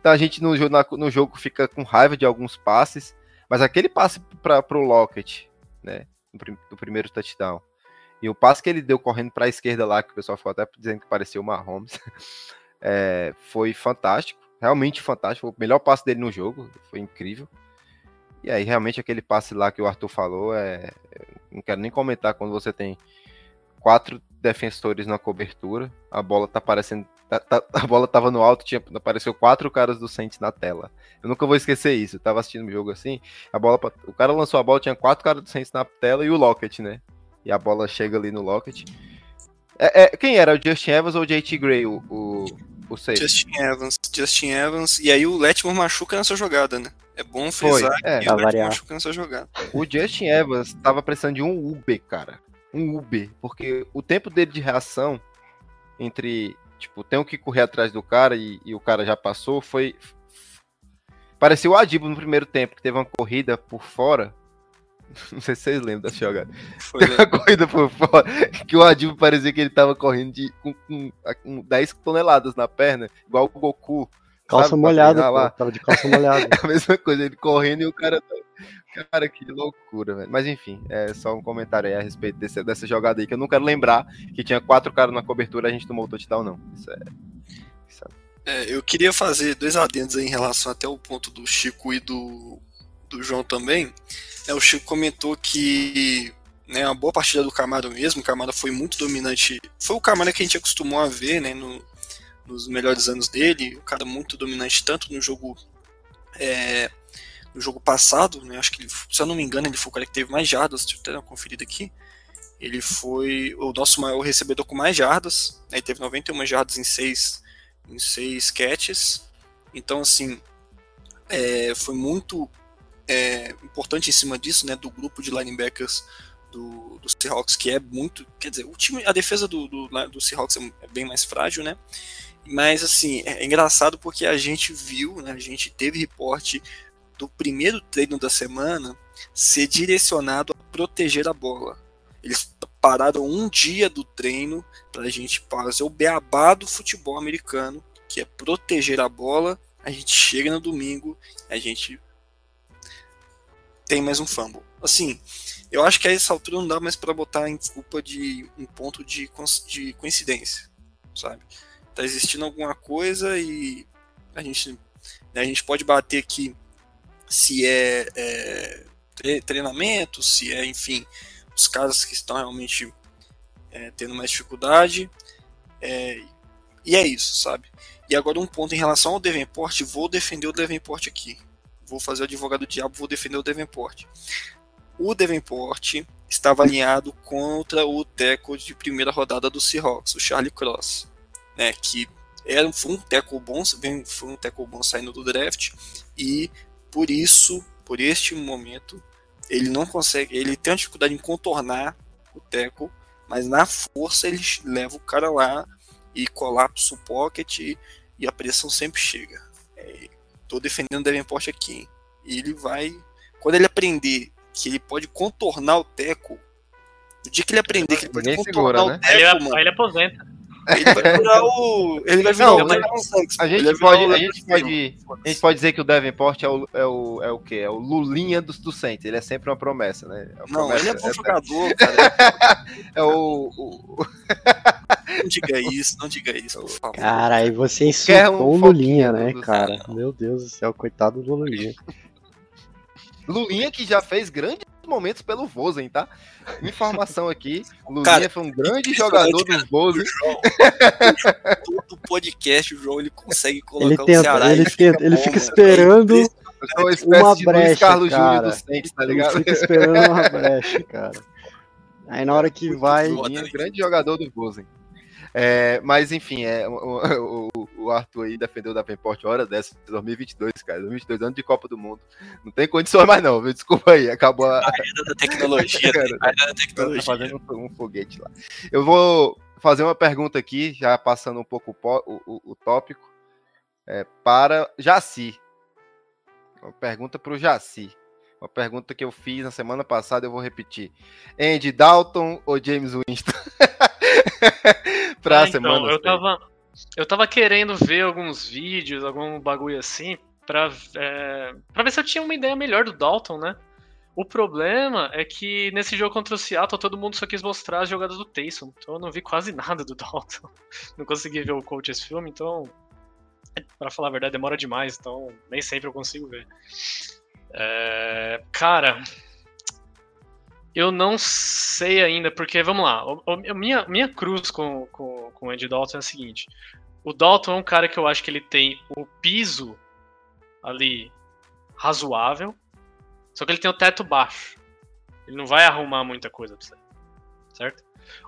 então a gente no, na, no jogo fica com raiva de alguns passes, mas aquele passe para pro Lockett, né, do, do primeiro touchdown, e o passe que ele deu correndo para a esquerda lá, que o pessoal ficou até dizendo que parecia o Mahomes, [LAUGHS] é, foi fantástico. Realmente fantástico. Foi o melhor passe dele no jogo. Foi incrível. E aí, realmente, aquele passe lá que o Arthur falou, é, não quero nem comentar quando você tem quatro defensores na cobertura, a bola tá aparecendo. Tá, tá, [LAUGHS] a bola tava no alto, tinha, apareceu quatro caras do Saints na tela. Eu nunca vou esquecer isso. Eu tava assistindo o jogo assim, a bola, o cara lançou a bola, tinha quatro caras do Saints na tela e o Lockett, né? E a bola chega ali no Lockett. É, é, quem era? O Justin Evans ou o JT Gray, o, o, o Justin Evans. Justin Evans. E aí o Letmore machuca nessa jogada, né? É bom frisar Foi, é, que o Letmore machuca nessa jogada. O Justin Evans tava precisando de um Uber, cara. Um Uber. Porque o tempo dele de reação entre, tipo, tenho que correr atrás do cara e, e o cara já passou, foi... Parecia o Adibo no primeiro tempo, que teve uma corrida por fora [LAUGHS] Não sei se vocês lembram dessa jogada. Foi Tem uma corrida por fora que o Adivo parecia que ele tava correndo de, com, com, com 10 toneladas na perna, igual o Goku. Calça sabe, molhada, lá. tava de calça molhada. [LAUGHS] É a mesma coisa, ele correndo e o cara Cara, que loucura, velho. Mas enfim, é só um comentário aí a respeito desse, dessa jogada aí, que eu não quero lembrar que tinha quatro caras na cobertura e a gente tomou o touchdown, não. Isso é. Isso é... É, eu queria fazer dois adendos aí em relação até o ponto do Chico e do, do João também. É, o Chico comentou que né, uma boa partida do Camaro mesmo, o Camaro foi muito dominante. Foi o Camaro que a gente acostumou a ver né, no, nos melhores anos dele, o cara muito dominante tanto no jogo é, no jogo passado, né, acho que ele, se eu não me engano ele foi o cara que teve mais jardas, deixa eu ter uma conferida aqui, ele foi o nosso maior recebedor com mais jardas, né, ele teve 91 jardas em 6 em seis catches, então assim, é, foi muito é, importante em cima disso, né, do grupo de linebackers do, do Seahawks, que é muito, quer dizer, o time, a defesa do, do, do Seahawks é, é bem mais frágil, né, mas assim, é engraçado porque a gente viu, né, a gente teve reporte do primeiro treino da semana ser direcionado a proteger a bola. Eles pararam um dia do treino para a gente fazer o beabá do futebol americano, que é proteger a bola. A gente chega no domingo, a gente tem mais um fumble. Assim, eu acho que a essa altura não dá mais para botar em culpa de um ponto de, de coincidência, sabe? tá existindo alguma coisa e a gente, né, a gente pode bater aqui se é, é treinamento, se é, enfim, os caras que estão realmente é, tendo mais dificuldade. É, e é isso, sabe? E agora um ponto em relação ao Devenport, vou defender o Devenport aqui. Vou fazer o advogado do diabo, vou defender o Devenport. O Devenport estava alinhado contra o teco de primeira rodada do Seahawks, o Charlie Cross né, que era, foi um teco bom, foi um teco bom saindo do draft, e por isso, por este momento, ele não consegue, ele tem uma dificuldade em contornar o teco, mas na força ele leva o cara lá e colapsa o pocket e, e a pressão sempre chega. É, tô defendendo o Davenport aqui, hein? E ele vai, quando ele aprender que ele pode contornar o teco, no dia que ele aprender que ele pode contornar segura, o né? teco, ele, mano, ele aposenta. Ele vai virar o. Ele vai virar não, o. A gente, pode, a, gente pode, a gente pode dizer que o Davenport é o, é o, é o quê? É o Lulinha do, do Saints. Ele é sempre uma promessa, né? É uma não, promessa, ele é bom é, jogador, [LAUGHS] cara. é o. o... não diga isso, não diga isso, por favor. Cara, aí você insultou um o Lulinha, né, cara? Meu Deus do céu, coitado do Lulinha. Lulinha que já fez momentos pelo Vozen, tá? Informação aqui, Lulinha Cara, foi um grande jogador do Vozen. Todo podcast, o João ele consegue colocar ele tenta, o Ceará. Ele, tenta, ele fica esperando uma brecha, Carlos cara. Júnior do Saints, tá ligado? Ele fica esperando uma brecha, cara. Aí na hora que vai... Lulinha, grande jogador do Vozen. É, mas enfim, é, o, o, [LAUGHS] o, Arthur aí defendeu o Davenport hora dessa, 2022, cara. 2022, ano de Copa do Mundo. Não tem condições mais, não, viu? Desculpa aí, acabou a. A era da tecnologia, [LAUGHS] cara, a era da tecnologia. Tá fazendo um, um, foguete lá. Eu vou fazer uma pergunta aqui, já passando um pouco o, o, o tópico, é, para Jaci. Uma pergunta para o Jaci. Uma pergunta que eu fiz na semana passada, eu vou repetir. Andy Dalton ou James Winston? [LAUGHS] [LAUGHS] pra ah, semana. Então, eu tava, eu tava querendo ver alguns vídeos, algum bagulho assim, pra, é, pra ver se eu tinha uma ideia melhor do Dalton, né? O problema é que nesse jogo contra o Seattle todo mundo só quis mostrar as jogadas do Taysom, então eu não vi quase [LAUGHS] nada do Dalton. Não consegui ver o coach esse filme, então, para falar a verdade, demora demais, então nem sempre eu consigo ver. É, cara, eu não sei ainda, porque, vamos lá, a minha, minha cruz com, com, com o Andy Dalton é a seguinte. O Dalton é um cara que eu acho que ele tem o piso ali razoável, só que ele tem o teto baixo. Ele não vai arrumar muita coisa pra você, certo?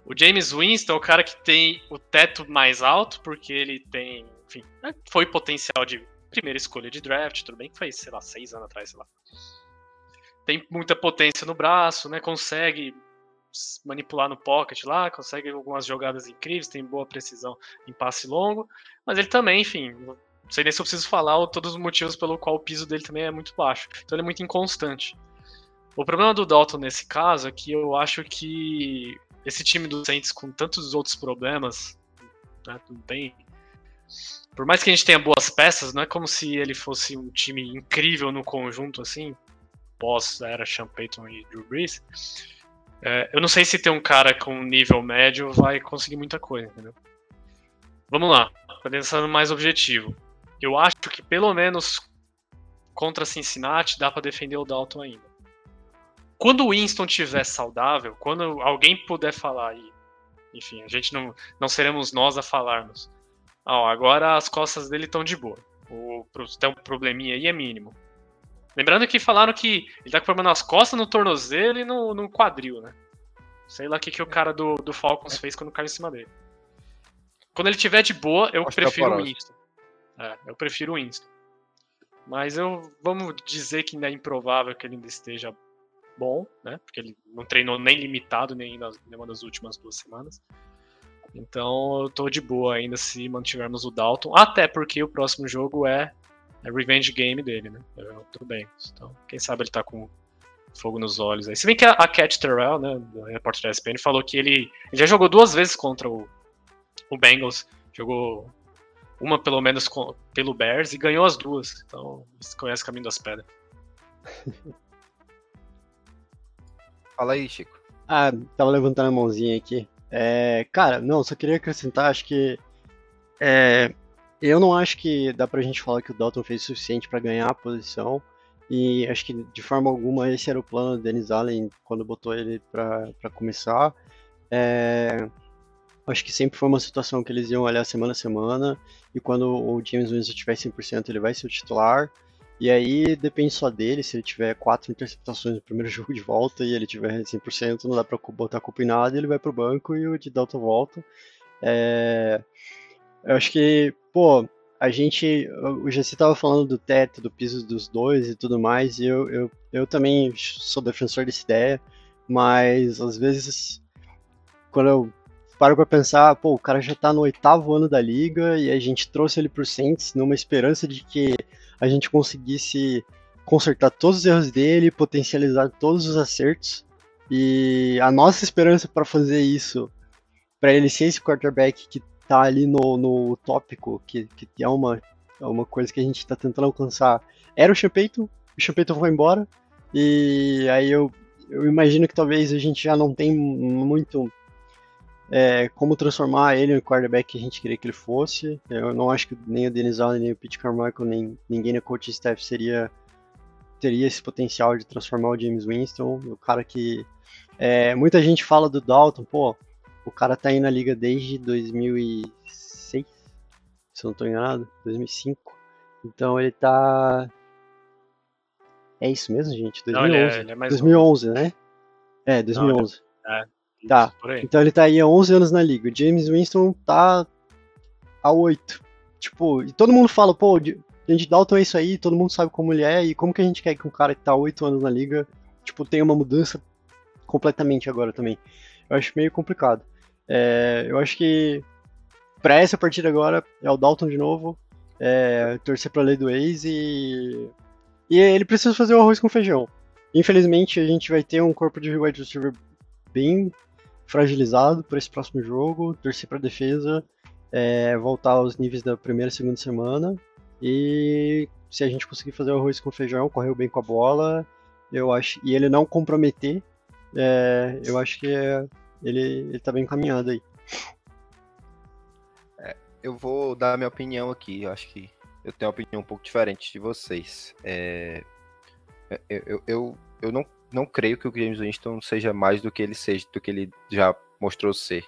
O James Winston é o cara que tem o teto mais alto, porque ele tem, enfim, né, foi potencial de primeira escolha de draft, tudo bem que foi, sei lá, seis anos atrás, sei lá tem muita potência no braço, né? Consegue manipular no pocket lá, consegue algumas jogadas incríveis, tem boa precisão em passe longo, mas ele também, enfim, não sei nem se eu preciso falar todos os motivos pelo qual o piso dele também é muito baixo. Então ele é muito inconstante. O problema do Dalton nesse caso é que eu acho que esse time do Saints com tantos outros problemas, né, não tem por mais que a gente tenha boas peças, não é como se ele fosse um time incrível no conjunto assim pós era Sean Payton e Drew Brees, é, eu não sei se ter um cara com nível médio vai conseguir muita coisa, entendeu? Vamos lá, pensando mais objetivo. Eu acho que pelo menos contra Cincinnati dá para defender o Dalton ainda. Quando o Winston tiver saudável, quando alguém puder falar aí, enfim, a gente não, não seremos nós a falarmos. Ah, agora as costas dele estão de boa. O, tem um probleminha aí é mínimo. Lembrando que falaram que ele tá com problema nas costas, no tornozelo e no, no quadril, né? Sei lá o que, que o cara do, do Falcons fez quando caiu em cima dele. Quando ele tiver de boa, eu Acho prefiro o Winston. É, eu prefiro o Winston. Mas eu vamos dizer que ainda é improvável que ele ainda esteja bom, né? Porque ele não treinou nem limitado nem nas nenhuma das últimas duas semanas. Então eu tô de boa ainda se mantivermos o Dalton, até porque o próximo jogo é, é Revenge Game dele, né? Eu, tudo bem. Então, quem sabe ele tá com fogo nos olhos aí. Se bem que a, a Cat Terrell, né, do repórter da ESPN, falou que ele, ele já jogou duas vezes contra o, o Bengals jogou uma pelo menos com, pelo Bears e ganhou as duas. Então, você conhece o caminho das pedras. [LAUGHS] Fala aí, Chico. Ah, tava levantando a mãozinha aqui. É, cara, não, só queria acrescentar, acho que. É, eu não acho que dá pra gente falar que o Dalton fez o suficiente para ganhar a posição. E acho que de forma alguma esse era o plano do Dennis Allen quando botou ele para começar. É, Acho que sempre foi uma situação que eles iam olhar semana a semana, e quando o James Winston tiver 100%, ele vai ser o titular. E aí depende só dele, se ele tiver quatro interceptações no primeiro [LAUGHS] jogo de volta e ele tiver 100%, não dá pra botar culpa em nada, ele vai pro banco e o de Delta volta. É... Eu acho que, pô, a gente, o Jesse tava falando do teto, do piso dos dois e tudo mais, e eu, eu, eu também sou defensor dessa ideia, mas às vezes, quando eu paro pra pensar, pô, o cara já tá no oitavo ano da liga e a gente trouxe ele pro Saints numa esperança de que a gente conseguisse consertar todos os erros dele, potencializar todos os acertos. E a nossa esperança para fazer isso, para ele ser esse quarterback que tá ali no, no tópico, que, que é uma, é uma coisa que a gente tá tentando alcançar, era o Champeito. O Champeito foi embora. E aí eu, eu imagino que talvez a gente já não tem muito é, como transformar ele no quarterback que a gente queria que ele fosse. Eu não acho que nem o Dennis Allen, nem o Pete Carmichael, nem ninguém na coaching staff seria teria esse potencial de transformar o James Winston, o cara que é, muita gente fala do Dalton, pô, o cara tá aí na liga desde 2006, se eu não tô enganado, 2005. Então ele tá é isso mesmo, gente? 2011. Não, ele é, ele é 2011, né? É, 2011. Não, é, Tá. Então ele tá aí há 11 anos na liga. O James Winston tá há 8. Tipo, e todo mundo fala, pô, Andy Dalton é isso aí, todo mundo sabe como ele é, e como que a gente quer que um cara que tá há 8 anos na liga, tipo, tenha uma mudança completamente agora também. Eu acho meio complicado. É, eu acho que para essa partida agora é o Dalton de novo, é, torcer pra lei do ex e. E ele precisa fazer o arroz com feijão. Infelizmente a gente vai ter um corpo de wide receiver bem fragilizado para esse próximo jogo, torcer para defesa é, voltar aos níveis da primeira e segunda semana. E se a gente conseguir fazer o arroz com feijão, correr bem com a bola, eu acho e ele não comprometer, é, eu acho que é, ele, ele tá bem encaminhado aí. É, eu vou dar minha opinião aqui, eu acho que eu tenho uma opinião um pouco diferente de vocês. É, eu, eu, eu, eu não não creio que o James Winston seja mais do que ele seja, do que ele já mostrou ser.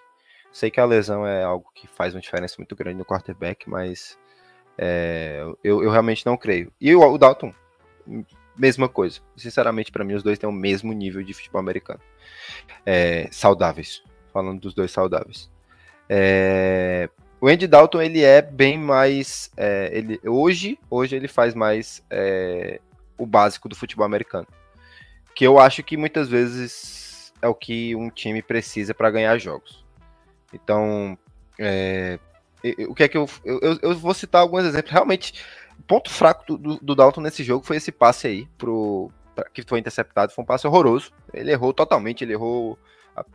Sei que a lesão é algo que faz uma diferença muito grande no quarterback, mas é, eu, eu, realmente não creio. E o, o Dalton, mesma coisa. Sinceramente, para mim, os dois têm o mesmo nível de futebol americano. É, saudáveis. Falando dos dois saudáveis. É, o Andy Dalton, ele é bem mais. É, ele, hoje, hoje ele faz mais é, o básico do futebol americano que eu acho que muitas vezes é o que um time precisa para ganhar jogos. Então, é, o que é que eu, eu, eu vou citar alguns exemplos. Realmente, ponto fraco do, do, Dalton nesse jogo foi esse passe aí pro pra, que foi interceptado, foi um passe horroroso. Ele errou totalmente, ele errou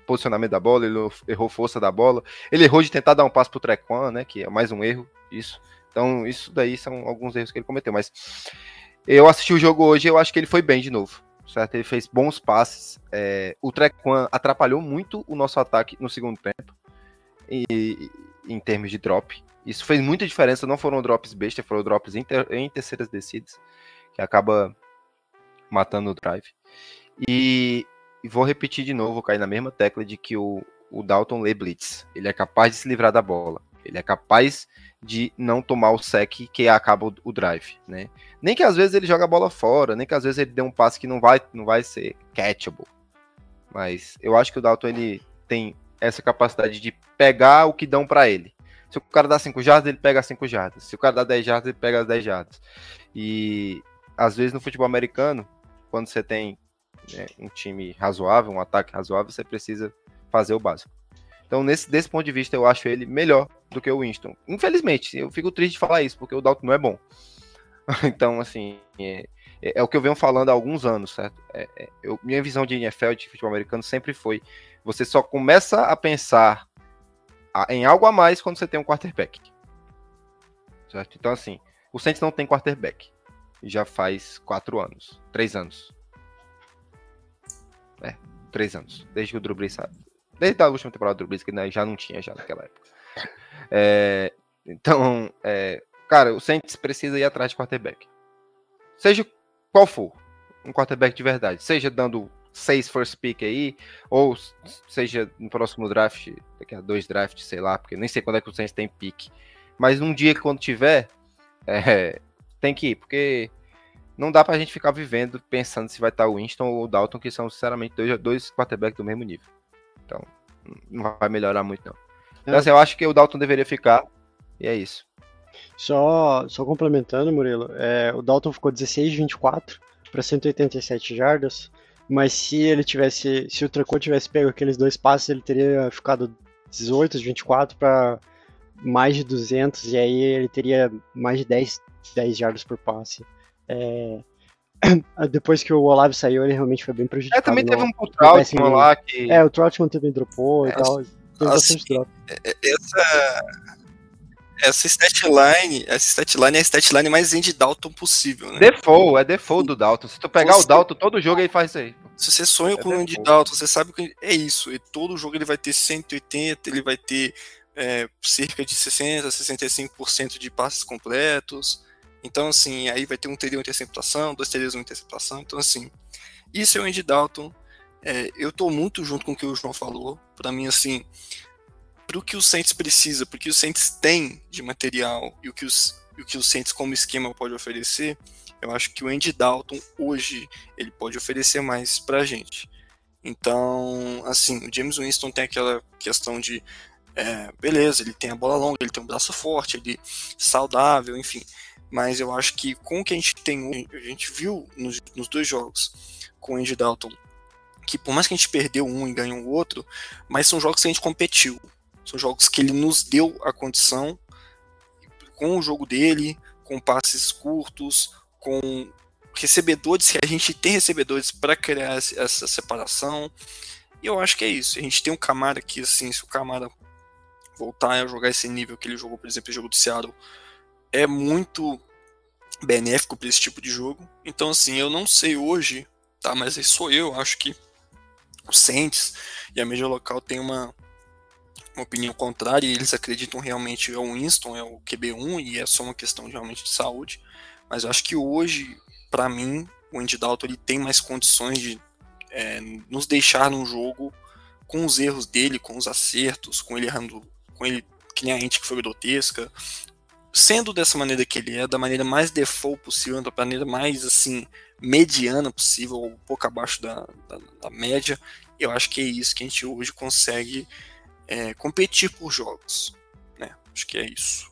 posicionamento da bola, ele errou força da bola, ele errou de tentar dar um passe pro Trequan, né, que é mais um erro, isso. Então, isso daí são alguns erros que ele cometeu, mas eu assisti o jogo hoje eu acho que ele foi bem de novo. certo? Ele fez bons passes. É, o Trequan atrapalhou muito o nosso ataque no segundo tempo, e, em termos de drop. Isso fez muita diferença, não foram drops besta, foram drops em, ter, em terceiras descidas, que acaba matando o drive. E, e, vou repetir de novo, cair na mesma tecla de que o, o Dalton lê blitz. Ele é capaz de se livrar da bola. Ele é capaz de não tomar o sec que acaba o, drive, né? Nem que às vezes ele joga a bola fora, nem que às vezes ele dê um passe que não vai, não vai ser catchable. Mas eu acho que o Dalton ele tem essa capacidade de pegar o que dão para ele. Se o cara dá 5 jardas, ele pega 5 jardas. Se o cara dá 10 jardas, ele pega as 10 jardas. E às vezes no futebol americano, quando você tem né, um time razoável, um ataque razoável, você precisa fazer o básico. Então, nesse, desse ponto de vista, eu acho ele melhor do que o Winston. Infelizmente, eu fico triste de falar isso, porque o Dalton não é bom. [LAUGHS] então, assim, é, é, é, o que eu venho falando há alguns anos, certo? É, é, eu, minha visão de NFL, de futebol americano, sempre foi: você só começa a pensar em algo a mais quando você tem um quarterback. Certo? Então, assim, o Saints não tem quarterback. Já faz quatro anos. Três anos. É, três anos. Desde que o Drew Brees. Desde a última temporada do Drew Brees, que né, já não tinha já naquela época. É, então, é, cara, o Saints precisa ir atrás de quarterback. Seja qual for um quarterback de verdade. Seja dando seis first pick aí, ou seja no próximo draft, daqui a dois drafts, sei lá, porque nem sei quando é que o Saints tem pick. Mas num dia que quando tiver, [LAUGHS] é, tem que ir, porque não dá pra gente ficar vivendo pensando se vai estar o Winston ou o Dalton, que são sinceramente dois, dois quarterbacks do mesmo nível. Então, não vai melhorar muito não. Então, assim, eu acho que o Dalton deveria ficar, e é isso. Só, só complementando, Murilo, é, o Dalton ficou 16 de 24 para 187 jardas, mas se ele tivesse, se o Tracô tivesse pego aqueles dois passes, ele teria ficado 18 de 24 para mais de 200 e aí ele teria mais de 10, 10 jardas por passe. É, [CLEARS THROAT] depois que o Olave saiu, ele realmente foi bem prejudicado. É, também teve um Troutman lá que... É, o Troutman também dropou é, e tal. Assim, drop. É, é, essa, essa statline, essa statline é a statline mais end Dalton possível, né? Default, é default do Dalton. Se tu pegar você, o Dalton, todo jogo ele faz isso aí. Se você sonha é com o Andy Dalton, você sabe que é isso. E todo jogo ele vai ter 180, ele vai ter é, cerca de 60, 65% de passes completos. Então, assim, aí vai ter um TD, uma interceptação, dois TDs, uma interceptação. Então, assim, isso é o Andy Dalton. É, eu tô muito junto com o que o João falou. Para mim, assim, para o que o Saints precisa, porque o Saints tem de material e o que os, o que o Saints como esquema pode oferecer, eu acho que o Andy Dalton hoje ele pode oferecer mais para a gente. Então, assim, o James Winston tem aquela questão de é, beleza, ele tem a bola longa, ele tem um braço forte, ele saudável, enfim. Mas eu acho que com o que a gente tem, a gente viu nos, nos dois jogos com o Andy Dalton, que por mais que a gente perdeu um e ganhou o outro, mas são jogos que a gente competiu. São jogos que ele nos deu a condição com o jogo dele, com passes curtos, com recebedores, que a gente tem recebedores para criar essa separação. E eu acho que é isso. A gente tem um Camara aqui, assim, se o Camara voltar a jogar esse nível que ele jogou, por exemplo, o jogo do Seattle, é muito benéfico para esse tipo de jogo. Então, assim, eu não sei hoje, tá? Mas sou eu, acho que o Saints e a mídia local tem uma, uma opinião contrária eles acreditam realmente é o Winston, é o QB1 e é só uma questão realmente de saúde. Mas eu acho que hoje, para mim, o Andy Dalton ele tem mais condições de é, nos deixar num jogo com os erros dele, com os acertos, com ele errando, com ele que nem a gente que foi grotesca, sendo dessa maneira que ele é, da maneira mais default possível, da maneira mais assim mediana possível, um pouco abaixo da, da, da média, eu acho que é isso que a gente hoje consegue é, competir por jogos. Né? Acho que é isso.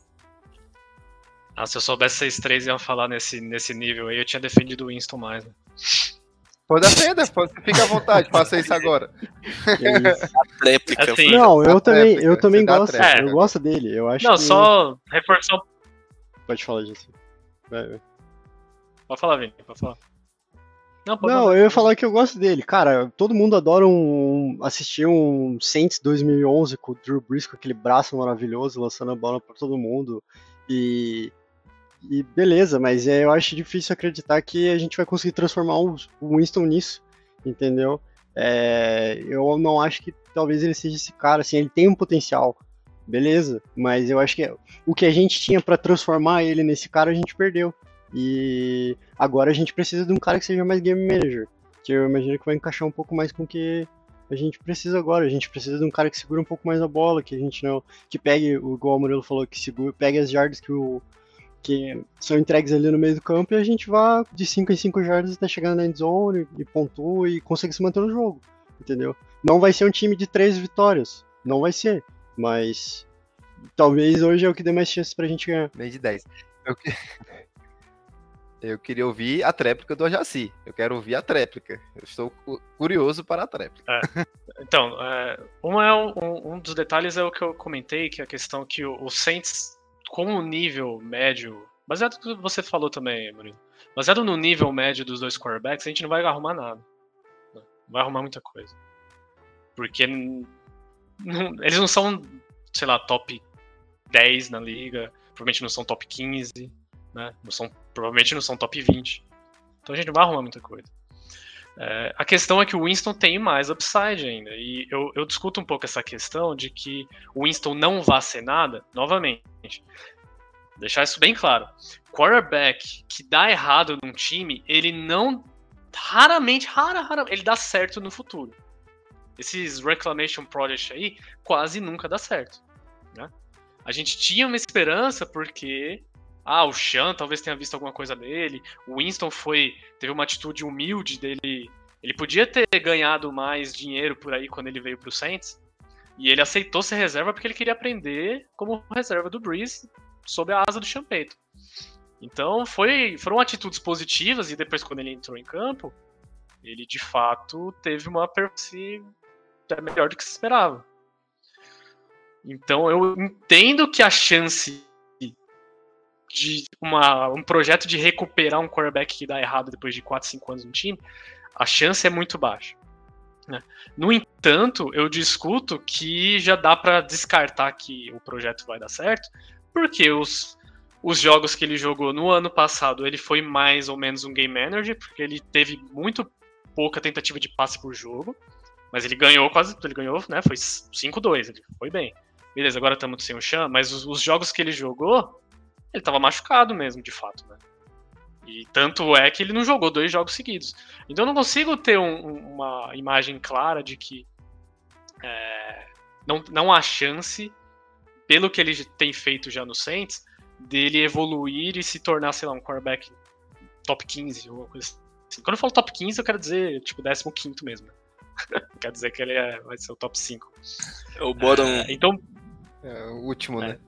Ah, se eu soubesse 6-3 iam falar nesse, nesse nível aí, eu tinha defendido o Winston mais. Né? Pô, defenda, fica à vontade, faça isso agora. [LAUGHS] a réplica. Assim, não, eu também, eu também gosto. É. Eu gosto dele. Eu acho não, que... só reforçar. Pode falar, Jesse. Vai, vai. Pode falar, Vini, pode falar. Não, não eu ia falar que eu gosto dele. Cara, todo mundo adora um, assistir um Saints 2011 com o Drew Brees com aquele braço maravilhoso, lançando a bola para todo mundo. E, e beleza, mas é, eu acho difícil acreditar que a gente vai conseguir transformar o, o Winston nisso, entendeu? É, eu não acho que talvez ele seja esse cara, assim, ele tem um potencial, beleza, mas eu acho que o que a gente tinha para transformar ele nesse cara a gente perdeu. E agora a gente precisa de um cara que seja mais game manager, que eu imagino que vai encaixar um pouco mais com o que a gente precisa agora. A gente precisa de um cara que segura um pouco mais a bola, que a gente não. que pegue, igual o Murilo falou, que segura, pegue as jardas que o. que são entregues ali no meio do campo e a gente vá de 5 em 5 jardas até chegar na endzone e, pontua e consegue se manter no jogo. Entendeu? Não vai ser um time de três vitórias. Não vai ser. Mas talvez hoje é o que dê mais chances pra gente ganhar. Meio de 10. Eu. Eu queria ouvir a tréplica do Ajaci. Eu quero ouvir a tréplica. Eu estou curioso para a tréplica. É. Então, é, um, é um, um, dos detalhes é o que eu comentei, que é a questão que o, o Saints, com o nível médio, baseado no que você falou também, Murilo, baseado no nível médio dos dois quarterbacks, a gente não vai arrumar nada. Não vai arrumar muita coisa. Porque não, eles não são, sei lá, top 10 na liga, provavelmente não são top 15, né? Não são, provavelmente não são top 20. Então a gente não vai arrumar muita coisa. É, a questão é que o Winston tem mais upside ainda. E eu, eu, discuto um pouco essa questão de que o Winston não vá ser nada, novamente. Deixar isso bem claro. Quarterback que dá errado num time, ele não. Raramente, rara, rara, ele dá certo no futuro esses Reclamation Project aí quase nunca dá certo. Né? A gente tinha uma esperança porque ah, o Sean talvez tenha visto alguma coisa dele, o Winston foi teve uma atitude humilde dele, ele podia ter ganhado mais dinheiro por aí quando ele veio para o Saints, e ele aceitou ser reserva porque ele queria aprender como reserva do Breeze sob a asa do Champeito. Então foi, foram atitudes positivas e depois quando ele entrou em campo, ele de fato teve uma performance melhor do que se esperava. Então eu entendo que a chance de uma, um projeto de recuperar um quarterback que dá errado depois de 4, 5 anos no time, a chance é muito baixa. Né? No entanto, eu discuto que já dá para descartar que o projeto vai dar certo, porque os, os jogos que ele jogou no ano passado, ele foi mais ou menos um game manager, porque ele teve muito pouca tentativa de passe por jogo. Mas ele ganhou quase, ele ganhou, né? Foi 5-2, ele foi bem. Beleza, agora estamos sem o Chan, mas os, os, jogos que ele jogou, ele tava machucado mesmo, de fato, né? E tanto é que ele não jogou dois jogos seguidos. Então eu não consigo ter um, uma imagem clara de que é, não, não há chance, pelo que ele tem feito já no Saints, dele evoluir e se tornar, sei lá, um quarterback top 15 ou coisa assim. Quando eu falo top 15, eu quero dizer, tipo, 15 mesmo. Né? [LAUGHS] Quer dizer que ele é, vai ser o top 5. É o bottom. É, então. É o último, é. né?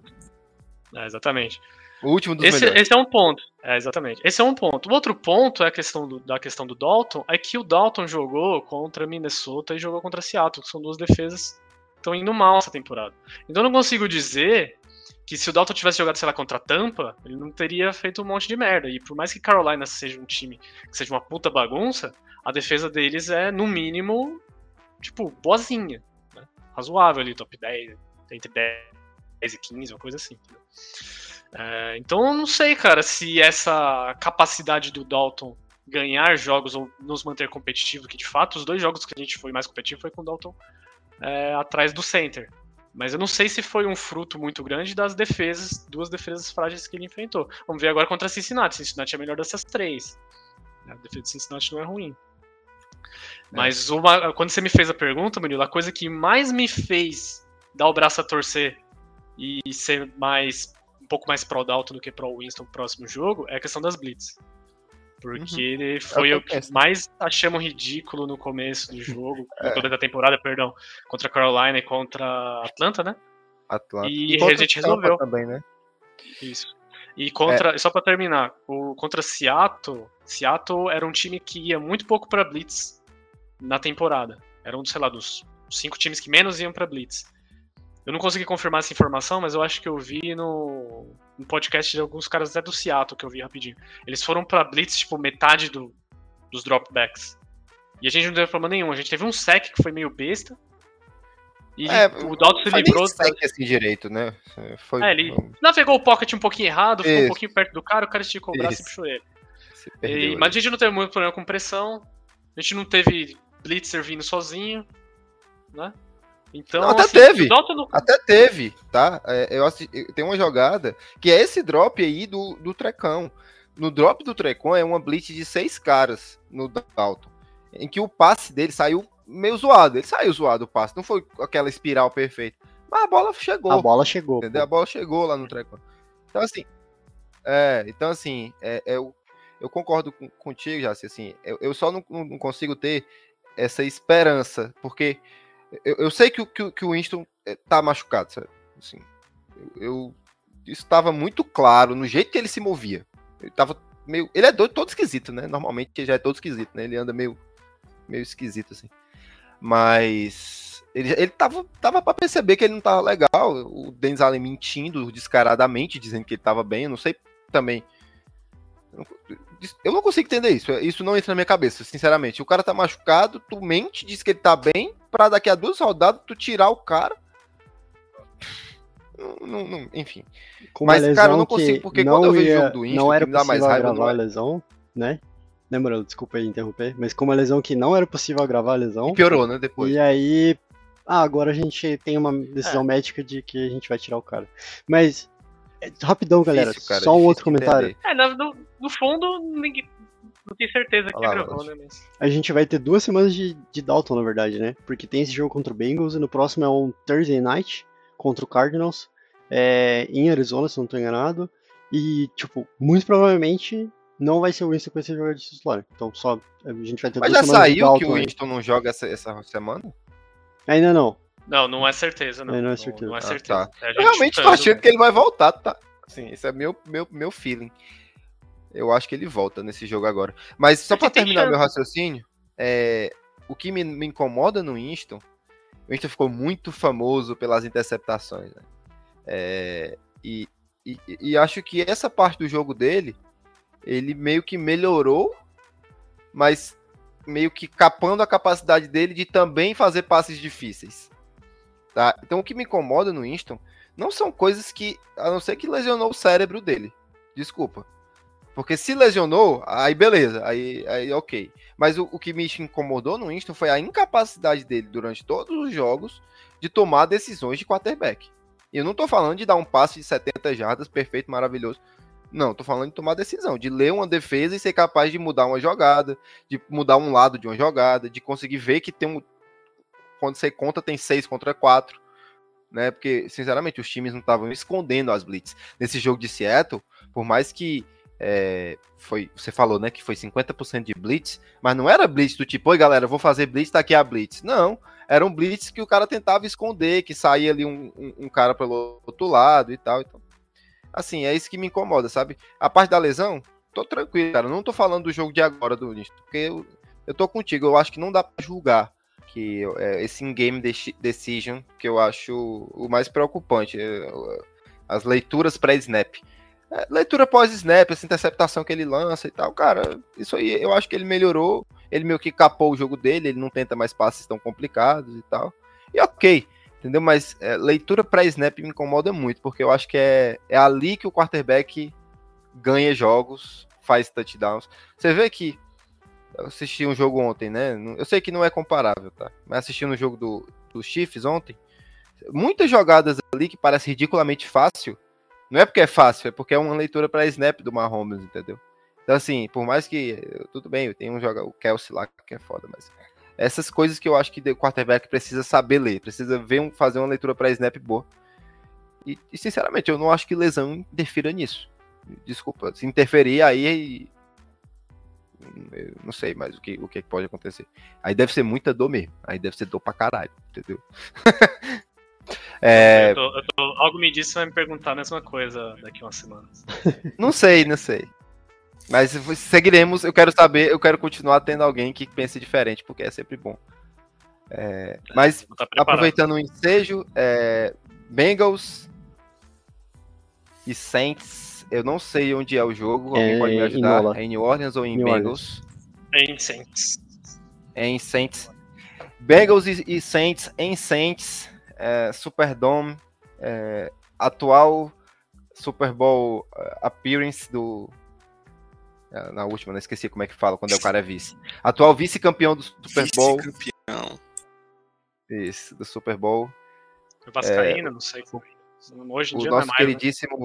É, exatamente. O último dos esse, melhores. esse é um ponto. É, exatamente. Esse é um ponto. O outro ponto é a questão do, da questão do Dalton, é que o Dalton jogou contra Minnesota e jogou contra Seattle, que são duas defesas que estão indo mal essa temporada. Então eu não consigo dizer que se o Dalton tivesse jogado, sei lá, contra a Tampa, ele não teria feito um monte de merda. E por mais que Carolina seja um time que seja uma puta bagunça, a defesa deles é, no mínimo, tipo, boazinha. Né? Razoável ali, top 10, entre 10 e 15, uma coisa assim. É, então eu não sei, cara, se essa capacidade do Dalton ganhar jogos ou nos manter competitivo, que de fato os dois jogos que a gente foi mais competitivo foi com o Dalton é, atrás do center. Mas eu não sei se foi um fruto muito grande das defesas, duas defesas frágeis que ele enfrentou. Vamos ver agora contra Cincinnati. Cincinnati é a melhor dessas três. A defesa de Cincinnati não é ruim. Mas uma, quando você me fez a pergunta, Murilo, a coisa que mais me fez dar o braço a torcer e ser mais um pouco mais pro Dalton do que pro Winston no próximo jogo é a questão das blitz. Porque uhum. foi é o que mais achamos ridículo no começo do jogo, [LAUGHS] é. toda a temporada, perdão, contra a Carolina e contra Atlanta, né? Atlanta. E, e a gente resolveu. Também, né? Isso. E contra, é. só para terminar, o contra Seattle, Seattle era um time que ia muito pouco para blitz na temporada. Era um, sei lá, dos cinco times que menos iam para blitz. Eu não consegui confirmar essa informação, mas eu acho que eu vi no, no podcast de alguns caras até do Seattle que eu vi rapidinho. Eles foram para blitz tipo metade do, dos dropbacks. E a gente não teve problema nenhum. A gente teve um sec que foi meio besta. E É, o Dalton se Foi livrou. nem sec assim direito, né? Foi, É, ele navegou o pocket um pouquinho errado, ficou um Isso. pouquinho perto do cara, o cara esticou o braço e puxou ele. se E- perdeu, né? mas a gente não teve muito problema com pressão. A gente não teve Blitzer vindo sozinho, né? Então, Não, até assim, teve. Até teve, tá? É, eu assi- eu- tem uma jogada que é esse drop aí do, do Trecão. No drop do Trecão é uma blitz de seis caras no Dalton, em que o passe dele saiu meio zoado. Ele saiu zoado o passe, não foi aquela espiral perfeita. Mas a bola chegou. A bola chegou. Entendeu? A bola chegou lá no Trecon. Então, assim. É, então, assim, é, é, eu, eu concordo com, contigo, já assim, eu, eu só não, não- não consigo ter essa esperança, porque eu, eu sei que, o- que, que o Winston é, tá machucado, sabe? Assim, eu, eu- isso estava muito claro no jeito que ele se movia. Ele tava meio. Ele é doido, todo esquisito, né? Normalmente ele já é todo esquisito, né? Ele anda meio, meio esquisito, assim. Mas ele, ele tava, tava pra perceber que ele não tava legal. O Denis Allen mentindo descaradamente, dizendo que ele tava bem. Eu não sei também. Eu não- não consigo entender isso. Isso não entra na minha cabeça, sinceramente. O cara tá machucado, tu mente, diz que ele tá bem, pra daqui a duas rodadas tu tirar o cara. Não- não- não- enfim. Com Mas, cara, eu não consigo, que porque quando eu vejo o jogo do Inter, não era me dá mais possível raiva não a é- lesão, né? Lembrando, desculpa aí interromper, mas com uma lesão que não era possível agravar a lesão, E piorou, né? Depois. e aí, ah, agora a gente tem uma É. decisão médica de que a gente vai tirar o cara. Mas, é, rapidão, galera, Difícil, cara, só um outro comentário. entender. É, no, no- fundo, ninguém... não tenho certeza que Fala, gravou, Lodge. né? Mas... A gente vai ter duas semanas de, de Dalton, na verdade, né? Porque tem esse jogo contra o Bengals e no próximo é um Thursday Night contra o Cardinals é, em Arizona, se não tô enganado. E, tipo, muito provavelmente não vai ser o Winston que vai ser jogador de titular. Então só a gente vai ter Mas duas já semanas de saiu que o aí. Winston não joga essa, essa semana? Ainda não. Não, não é certeza, não. É, não é Não, certeza. não é Ah, certeza. tá. É a gente Eu realmente tô achando né? que ele vai voltar, tá? Assim, esse é meu, meu, meu feeling. Eu acho que ele volta nesse jogo agora. Mas só É tem terminar chance. meu raciocínio, é, o que me, me incomoda no Winston, o Winston ficou muito famoso pelas interceptações, né? É, e, e, e acho que essa parte do jogo dele, ele meio que melhorou, mas meio que capando a capacidade dele de também fazer passes difíceis. Tá? Então o que me incomoda no Winston não são coisas que, a não ser que lesionou o cérebro dele. Desculpa. Porque se lesionou, aí beleza, aí, aí ok. Mas o, o que me incomodou no Winston foi a incapacidade dele durante todos os jogos de tomar decisões de quarterback. E eu não tô falando de dar um passe de 70 jardas perfeito, maravilhoso. Não, tô falando de tomar decisão, de ler uma defesa e ser capaz de mudar uma jogada, de mudar um lado de uma jogada, de conseguir ver que tem um. Quando você conta, tem seis contra quatro. Né? Porque, sinceramente, os times não estavam escondendo as blitz. Nesse jogo de Seattle, por mais que é, foi, você falou, né, que foi 50% de blitz, mas não era blitz do tipo, oi galera, vou fazer blitz, tá aqui a blitz. Não, era um blitz que o cara tentava esconder, que saía ali um, um, um cara pelo outro lado e tal. Então, assim, é isso que me incomoda, sabe? A parte da lesão, tô tranquilo, cara. Não tô falando do jogo de agora do porque eu, eu tô contigo. Eu acho que não dá pra julgar que é, esse in-game deci- decision que eu acho o mais preocupante. é, As leituras pré-snap. É, leitura pós-snap, essa interceptação que ele lança e tal, cara, isso aí eu acho que ele melhorou. Ele meio que capou o jogo dele, ele não tenta mais passes tão complicados e tal. E ok, entendeu? Mas é, leitura pré-snap me incomoda muito, porque eu acho que é, é ali que o quarterback ganha jogos, faz touchdowns. Você vê que assisti um jogo ontem, né? Eu sei que não é comparável, tá? Mas assisti um jogo do, do Chiefs ontem. Muitas jogadas ali que parece ridiculamente fácil. Não é porque é fácil, é porque é uma leitura para snap do Mahomes, entendeu? Então, assim, por mais que. Tudo bem, tenho um jogador, o Kelsey lá, que é foda, mas. Essas coisas que eu acho que o quarterback precisa saber ler, precisa ver um, fazer uma leitura para snap boa. E, e, sinceramente, eu não acho que lesão interfira nisso. Desculpa, se interferir, aí eu não sei mais o que, o que pode acontecer. Aí deve ser muita dor mesmo. Aí deve ser dor pra caralho, entendeu? [LAUGHS] é, Eu tô- eu tô- algo me disse que vai me perguntar a mesma coisa daqui umas semanas. [LAUGHS] não sei, não sei. Mas seguiremos. Eu quero saber, eu quero continuar tendo alguém que pense diferente, porque é sempre bom. É, mas tá aproveitando o ensejo, é, Bengals e Saints. Eu não sei onde é o jogo. Alguém É pode me em ajudar? É em New Orleans ou em New Bengals? Em Saints. em Saints. Bengals e, e Saints em Saints. é, Superdome, é, atual Super Bowl é, appearance do. é, Na última, não esqueci como é que fala quando é o cara é vice. Atual vice-campeão do Super Bowl. Vice-campeão. Isso, do Super Bowl. Foi Vascaína, não sei. Hoje em O dia não é nosso mais.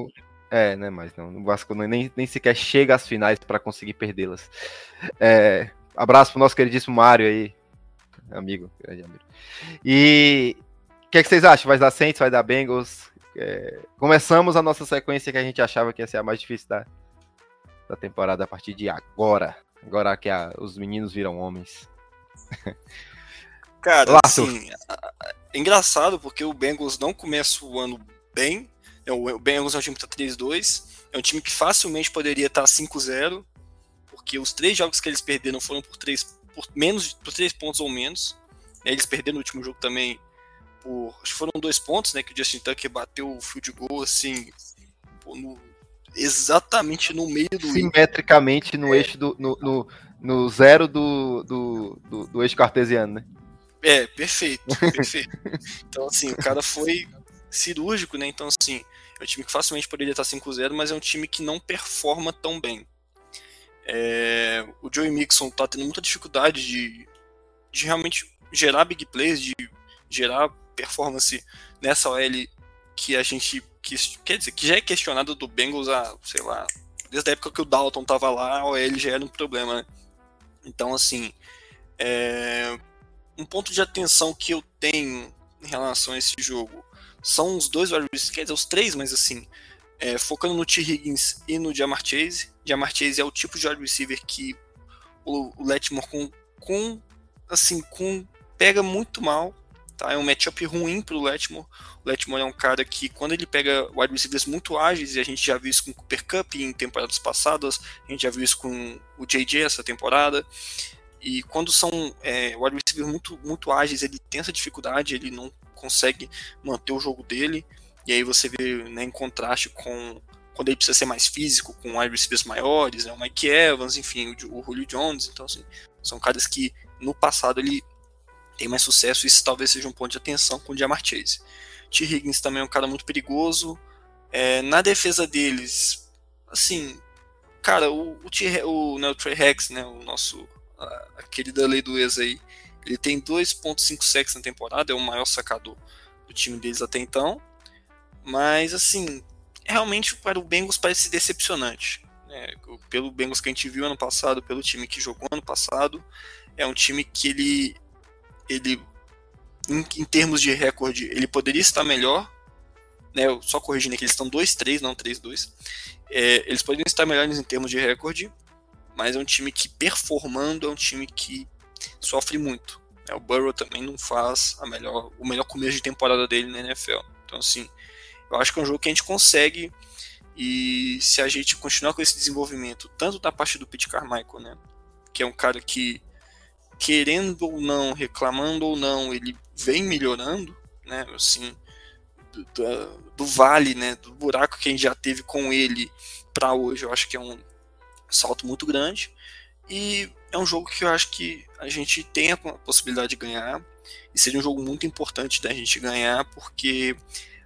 né? É, né, mas não. O Vasco nem, nem sequer chega às finais para conseguir perdê-las. É, abraço pro nosso queridíssimo Mário aí. Amigo, grande amigo. E o que, é que vocês acham? Vai dar Saints, vai dar Bengals? É, começamos a nossa sequência que a gente achava que ia ser a mais difícil da, da temporada a partir de agora. Agora que a- os meninos viram homens. Cara, assim, é engraçado porque o Bengals não começa o ano bem. É, O Bengals é um time que tá 3-2. É um time que facilmente poderia estar 5-0. Porque os três jogos que eles perderam foram por três, por menos por três pontos ou menos. É, Eles perderam no último jogo também por. Acho que foram dois pontos, né? Que o Justin Tucker bateu o field goal assim. no- exatamente no meio do Simetricamente no eixo do. no, no, no zero do, do, do, do eixo cartesiano, né? É, perfeito, perfeito. Então, assim, o cara foi cirúrgico, né? Então, assim, é um time que facilmente poderia estar 5-0, mas é um time que não performa tão bem. É, o Joey Mixon tá tendo muita dificuldade de, de realmente gerar big plays, de gerar performance nessa OL que a gente. Que, quer dizer, que já é questionado do Bengals há, sei lá, desde a época que o Dalton tava lá, a OL já era um problema, né? Então, assim, é, um ponto de atenção que eu tenho em relação a esse jogo são os dois wide receivers, quer dizer, os três, mas assim, é, focando no T. Higgins e no Jamar Chase. Jamar Chase é o tipo de wide receiver que o, o Letmore com, com, assim, com, pega muito mal, tá? É um matchup ruim pro Letmore. O Letmore é um cara que, quando ele pega wide receivers muito ágeis, e a gente já viu isso com o Cooper Cup em temporadas passadas, a gente já viu isso com o JJ essa temporada, e quando são é, wide receivers muito, muito ágeis, ele tem essa dificuldade, ele não consegue manter o jogo dele. E aí você vê né, em contraste com quando ele precisa ser mais físico, com wide receivers maiores, né, o Mike Evans, enfim, o, o Julio Jones. Então, assim, são caras que no passado ele tem mais sucesso. Isso talvez seja um ponto de atenção com o Jamar Chase. T. Higgins também é um cara muito perigoso. É, na defesa deles, assim, cara, o, o, T, o, né, o Trey Rex, né, o nosso a, querida lei do ex aí, ele tem 2.5 sacks na temporada, é o maior sacador do time deles até então. Mas assim, realmente para o Bengals parece decepcionante. Né? Pelo Bengals que a gente viu ano passado, pelo time que jogou ano passado, é um time que ele, ele em, em termos de recorde, ele poderia estar melhor. Né? Só corrigindo aqui, eles estão 2-3, não 3-2. É, eles poderiam estar melhores em termos de recorde, mas é um time que performando é um time que sofre muito. É, o Burrow também não faz a melhor, o melhor começo de temporada dele na NFL. Então, assim, eu acho que é um jogo que a gente consegue e se a gente continuar com esse desenvolvimento, tanto da parte do Pete Carmichael, né, que é um cara que, querendo ou não, reclamando ou não, ele vem melhorando, né, assim, do, do, do vale, né, do buraco que a gente já teve com ele para hoje, eu acho que é um salto muito grande e é um jogo que eu acho que a gente tem a possibilidade de ganhar e seria um jogo muito importante da gente ganhar porque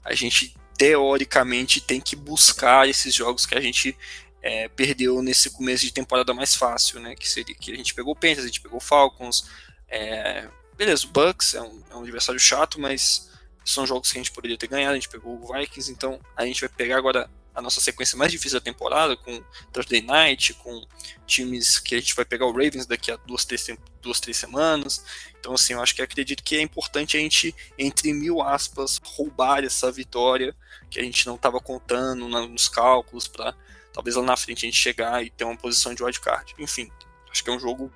a gente teoricamente tem que buscar esses jogos que a gente é, perdeu nesse começo de temporada mais fácil, né? Que seria que a gente pegou Panthers, a gente pegou Falcons, é, beleza, o Bucks é um, é um adversário chato, mas são jogos que a gente poderia ter ganhado. A gente pegou o Vikings, então a gente vai pegar agora a nossa sequência mais difícil da temporada, com Thursday Night, com times que a gente vai pegar o Ravens daqui a duas, três, duas, três semanas. Então, assim, eu acho que acredito que é importante a gente, entre mil aspas, roubar essa vitória que a gente não estava contando nos cálculos para talvez lá na frente a gente chegar e ter uma posição de wildcard. Enfim, acho que é um jogo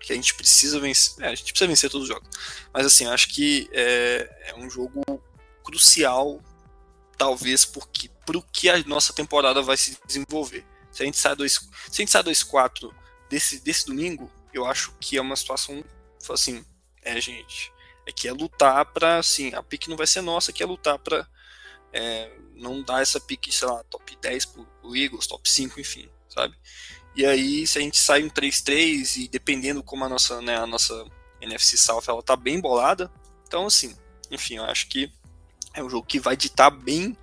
que a gente precisa vencer. É, a gente precisa vencer todos os jogos. Mas assim, acho que é, é um jogo crucial, talvez, porque pro que a nossa temporada vai se desenvolver. Se a gente sai 2, se a gente sai 2-4 desse, desse domingo, eu acho que é uma situação assim, é, gente, é que é lutar para assim, a pique não vai ser nossa, que é lutar para é, não dar essa pique, sei lá, top 10 pro, pro Eagles, top 5, enfim, sabe? E aí, se a gente sai um 3-3 e dependendo como a nossa, né, a nossa NFC South ela tá bem bolada, então assim, enfim, eu acho que é um jogo que vai ditar bem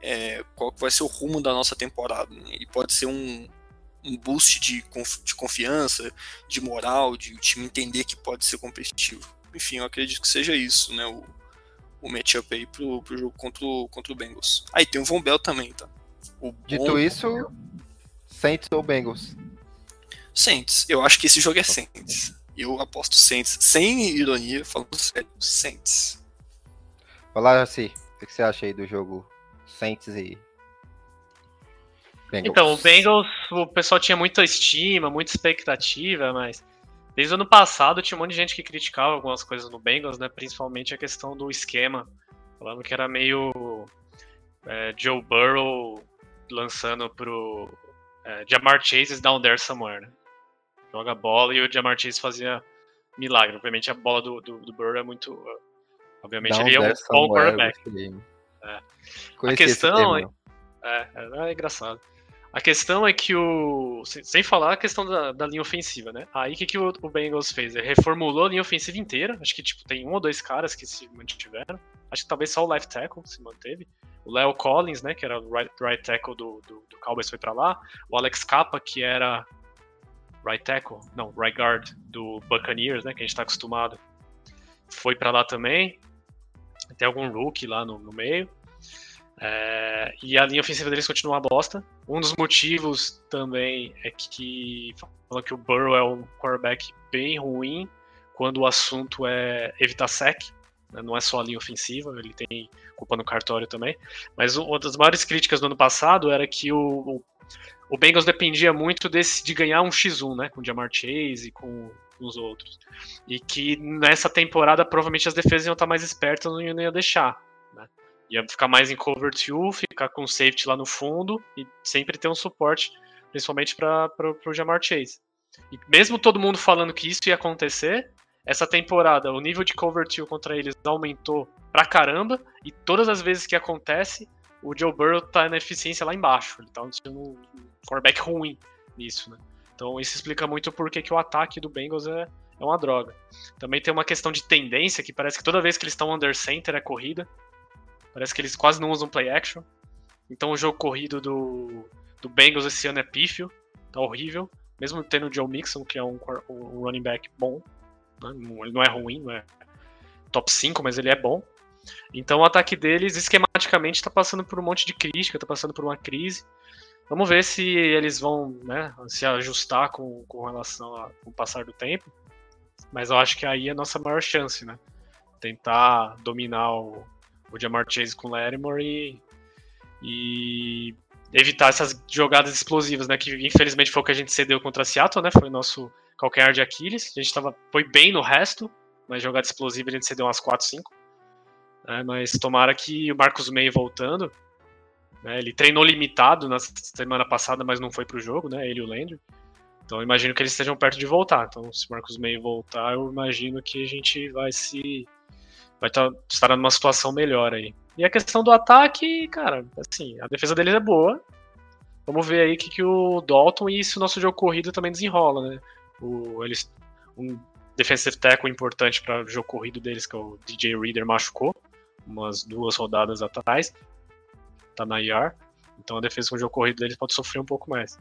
é, qual vai ser o rumo da nossa temporada. Né? E pode ser um, um boost de, conf, de confiança, de moral, de o time entender que pode ser competitivo. Enfim, eu acredito que seja isso, né? O, o matchup aí pro, pro jogo contra o, contra o Bengals. Aí tem o Von Bell também, tá? O Dito bom... isso, Saints ou Bengals? Saints. Eu acho que esse jogo é Saints. Eu aposto Saints. Sem ironia, falando sério, Saints. Falar assim, o que você acha aí do jogo Saints e Bengals? Então, o Bengals, o pessoal tinha muita estima, muita expectativa, mas desde o ano passado tinha um monte de gente que criticava algumas coisas no Bengals, né? Principalmente a questão do esquema, falando que era meio é, Joe Burrow lançando pro é, Jamar Chase down there somewhere, né? Joga bola e o Jamar Chase fazia milagre. Obviamente a bola do, do, do Burrow é muito. Obviamente down ele é um bom quarterback. É. A questão é, é, é, engraçado. A questão é que o. Sem falar a questão da, da linha ofensiva, né? Aí o que, que o, o, Bengals fez? Ele reformulou a linha ofensiva inteira. Acho que tipo, tem um ou dois caras que se mantiveram. Acho que talvez só o left tackle se manteve. O Leo Collins, né? Que era o right, right tackle do, do, do Cowboys, foi para lá. O Alex Capa, que era right tackle, não, right guard do Buccaneers, né? Que a gente tá acostumado. Foi para lá também. Tem algum rookie lá no, no meio. É, e a linha ofensiva deles continua uma bosta. Um dos motivos também é que falam que o Burrow é um quarterback bem ruim quando o assunto é evitar sec. Né? Não é só a linha ofensiva, ele tem culpa no cartório também. Mas uma das maiores críticas do ano passado era que o, o, o Bengals dependia muito desse, de ganhar um X1, né? Com o Jamar Chase e com os outros. E que nessa temporada provavelmente as defesas iam estar mais espertas não iam deixar. Né? Ia ficar mais em cover 2, ficar com safety lá no fundo e sempre ter um suporte, principalmente para o Jamar Chase. E mesmo todo mundo falando que isso ia acontecer, essa temporada o nível de cover 2 contra eles aumentou pra caramba e todas as vezes que acontece, o Joe Burrow tá na eficiência lá embaixo. Ele tá sendo um quarterback ruim nisso, né? Então isso explica muito por que o ataque do Bengals é, é uma droga. Também tem uma questão de tendência que parece que toda vez que eles estão under center é corrida. Parece que eles quase não usam play action. Então o jogo corrido do, do Bengals esse ano é pífio, tá horrível. Mesmo tendo o Joe Mixon, que é um, um running back bom. Né? Ele não é ruim, não é top 5, mas ele é bom. Então o ataque deles, esquematicamente, está passando por um monte de crítica, está passando por uma crise. Vamos ver se eles vão né, se ajustar com, com relação ao passar do tempo. Mas eu acho que aí é a nossa maior chance, né? Tentar dominar o, o Jamar Chase com o Lattimore e, e evitar essas jogadas explosivas, né? Que infelizmente foi o que a gente cedeu contra a Seattle, né? Foi o nosso calcanhar de Aquiles. A gente tava, foi bem no resto, mas jogada explosiva a gente cedeu umas 4, 5. É, mas tomara que o Marcos May voltando. Né, ele treinou limitado na semana passada, mas não foi pro jogo, né? Ele e o Landry. Então imagino que eles estejam perto de voltar. Então, se o Marcos May voltar, eu imagino que a gente vai se vai tá, estar numa situação melhor aí. E a questão do ataque, cara, assim, a defesa deles é boa. Vamos ver aí o que, que o Dalton e se o nosso jogo corrido também desenrola, né? O, eles, um defensive tackle importante para o jogo corrido deles, que é o DJ Reader, machucou umas duas rodadas atrás. Tá na IR. Então a defesa com o jogo corrido deles pode sofrer um pouco mais.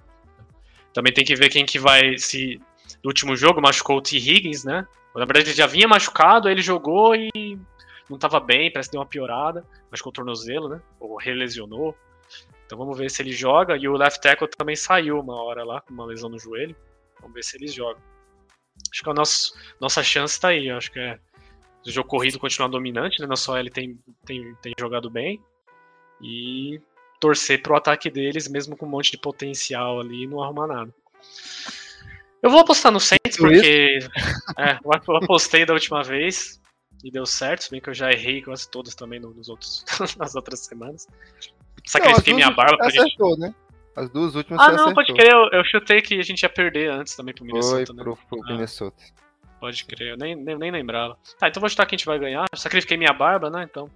Também tem que ver quem que vai se. No último jogo machucou o T. Higgins, né? Na verdade, ele já vinha machucado, aí ele jogou e não estava bem, parece que deu uma piorada, machucou o tornozelo, né? Ou relesionou. Então vamos ver se ele joga. E o left tackle também saiu uma hora lá, com uma lesão no joelho. Vamos ver se eles jogam. Acho que a nossa, nossa chance está aí. Acho que é o jogo corrido continuar dominante, né? Nosso OL tem, tem, tem jogado bem. E torcer pro ataque deles, mesmo com um monte de potencial ali, e não arrumar nada. Eu vou apostar no Saints porque é, eu apostei da última vez e deu certo, se bem que eu já errei quase todos também nos outros, [LAUGHS] nas outras semanas. Sacrifiquei minha barba pra acertou, gente... né? As duas últimas Ah, não, pode crer, eu, eu, chutei que a gente ia perder antes também pro Minnesota, Foi pro, né? pro ah, Minnesota. Pode crer, eu nem, nem, nem lembrava. Tá, então vou chutar que a gente vai ganhar. sacrifiquei minha barba, né? Então.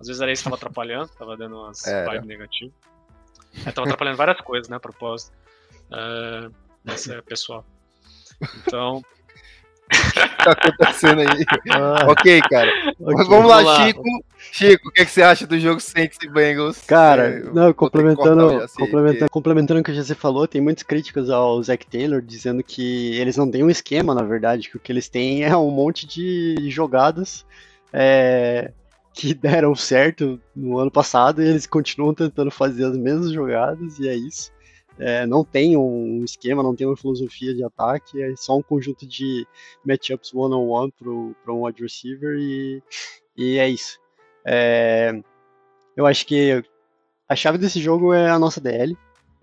Às vezes era isso que tava atrapalhando, tava dando umas vibes negativas. É, tava atrapalhando várias coisas, né, a propósito. Uh, é pessoal. Então, O que tá acontecendo aí? Ah, ok, cara. ok. Mas vamos lá, vamos lá. Chico. Chico, o que, é que você acha do jogo Saints e Bengals? Cara, É, eu não, vou ter que complementando, Jaci, complementando, complementando o que você falou, tem muitas críticas ao Zac Taylor dizendo que eles não têm um esquema, na verdade, que o que eles têm é um monte de jogadas é, que [LAUGHS] deram certo no ano passado e eles continuam tentando fazer as mesmas jogadas e é isso. É, não tem um esquema, não tem uma filosofia de ataque, é só um conjunto de matchups one-on-one para um wide receiver e, e é isso. É, eu acho que a chave desse jogo é a nossa DL.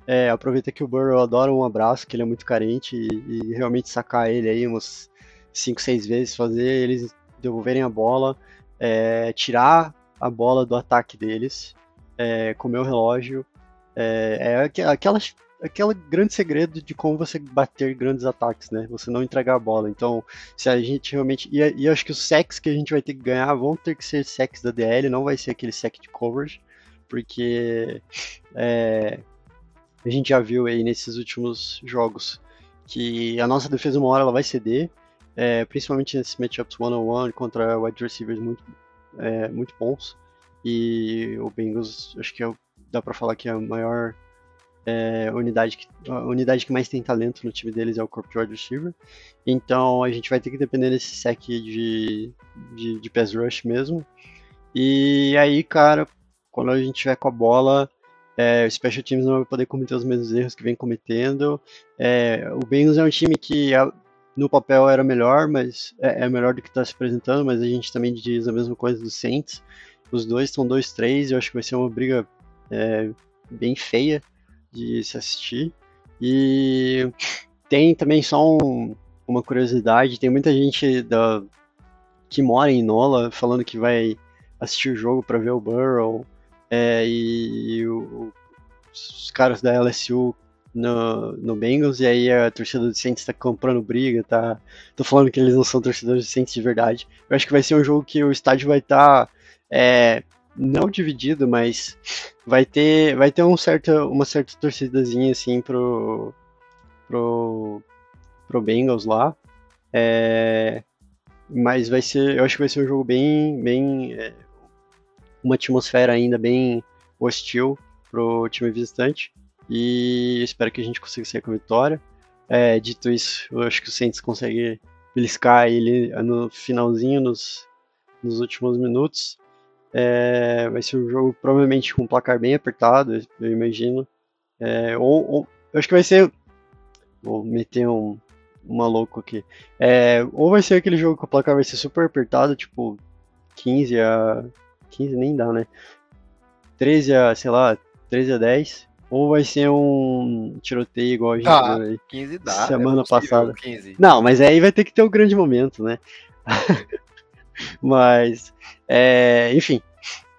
É, aproveita que o Burrow adora um abraço, que ele é muito carente, e, e realmente sacar ele aí umas 5, 6 vezes, fazer eles devolverem a bola, é, tirar a bola do ataque deles, é, comer o relógio. É, é aqu- aquela, aquela grande segredo de como você bater grandes ataques, né? Você não entregar a bola. Então, se a gente realmente. E, e acho que os sacks que a gente vai ter que ganhar vão ter que ser sacks da DL, não vai ser aquele sack de coverage, porque é, a gente já viu aí nesses últimos jogos que a nossa defesa uma hora ela vai ceder, é, principalmente nesses matchups one-on-one contra wide receivers muito, é, muito bons. E o Bengals, acho que é, dá pra falar que é a maior é, unidade, que, a unidade que mais tem talento no time deles é o corpo de wide receiver. Então a gente vai ter que depender desse sec de, de, de pass rush mesmo. E aí, cara, quando a gente tiver com a bola, é, o Special Teams não vai poder cometer os mesmos erros que vem cometendo. É, o Bengals é um time que no papel era melhor, mas é, é melhor do que está se apresentando, mas a gente também diz a mesma coisa do Saints. Os dois estão 2-3 e eu acho que vai ser uma briga é, bem feia de se assistir. E tem também só um- uma curiosidade, tem muita gente da, que mora em Nola falando que vai assistir o jogo para ver o Burrow é, e, e o- os caras da LSU no, no Bengals, e aí a torcida do Saints tá comprando briga, tá, tô falando que eles não são torcedores do Saints de verdade. Eu acho que vai ser um jogo que o estádio vai estar não dividido, mas vai ter, vai ter um certo, uma certa torcidazinha assim pro, pro, pro Bengals lá. É, mas vai ser, eu acho que vai ser um jogo bem, bem é, uma atmosfera ainda bem hostil pro time visitante e espero que a gente consiga sair com a vitória. É, dito isso, eu acho que o Saints consegue beliscar ele no finalzinho, nos, nos últimos minutos. É, vai ser um jogo provavelmente com um placar bem apertado, eu imagino. É, ou, ou- eu acho que vai ser. Vou meter um, um maluco aqui. É, ou vai ser aquele jogo que o placar vai ser super apertado, tipo 15 a. 15 nem dá, né? 13 a, sei lá, 13 a 10. Ou vai ser um tiroteio igual a gente Ah, viu aí. 15 dá. Semana é passada. 15. Não, mas aí vai ter que ter o grande momento, né? [LAUGHS] mas, é, enfim,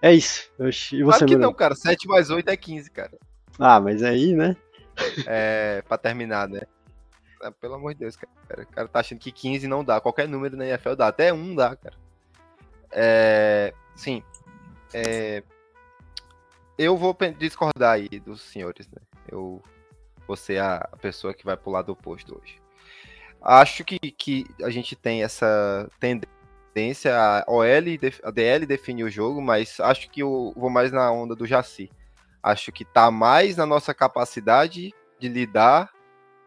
é isso. Eu E você, Claro que não, cara. 7 mais 8 é 15, cara. Ah, mas aí, né? É, pra terminar, né? Ah, pelo amor de Deus, cara. O cara tá achando que 15 não dá. Qualquer número na NFL dá. Até 1 dá, cara. É, sim. É, eu vou discordar aí dos senhores, né? Eu vou ser a pessoa que vai pro lado oposto hoje. Acho que, que a gente tem essa tendência, a OL, a DL definir o jogo, mas acho que eu vou mais na onda do Jaci. Acho que tá mais na nossa capacidade de lidar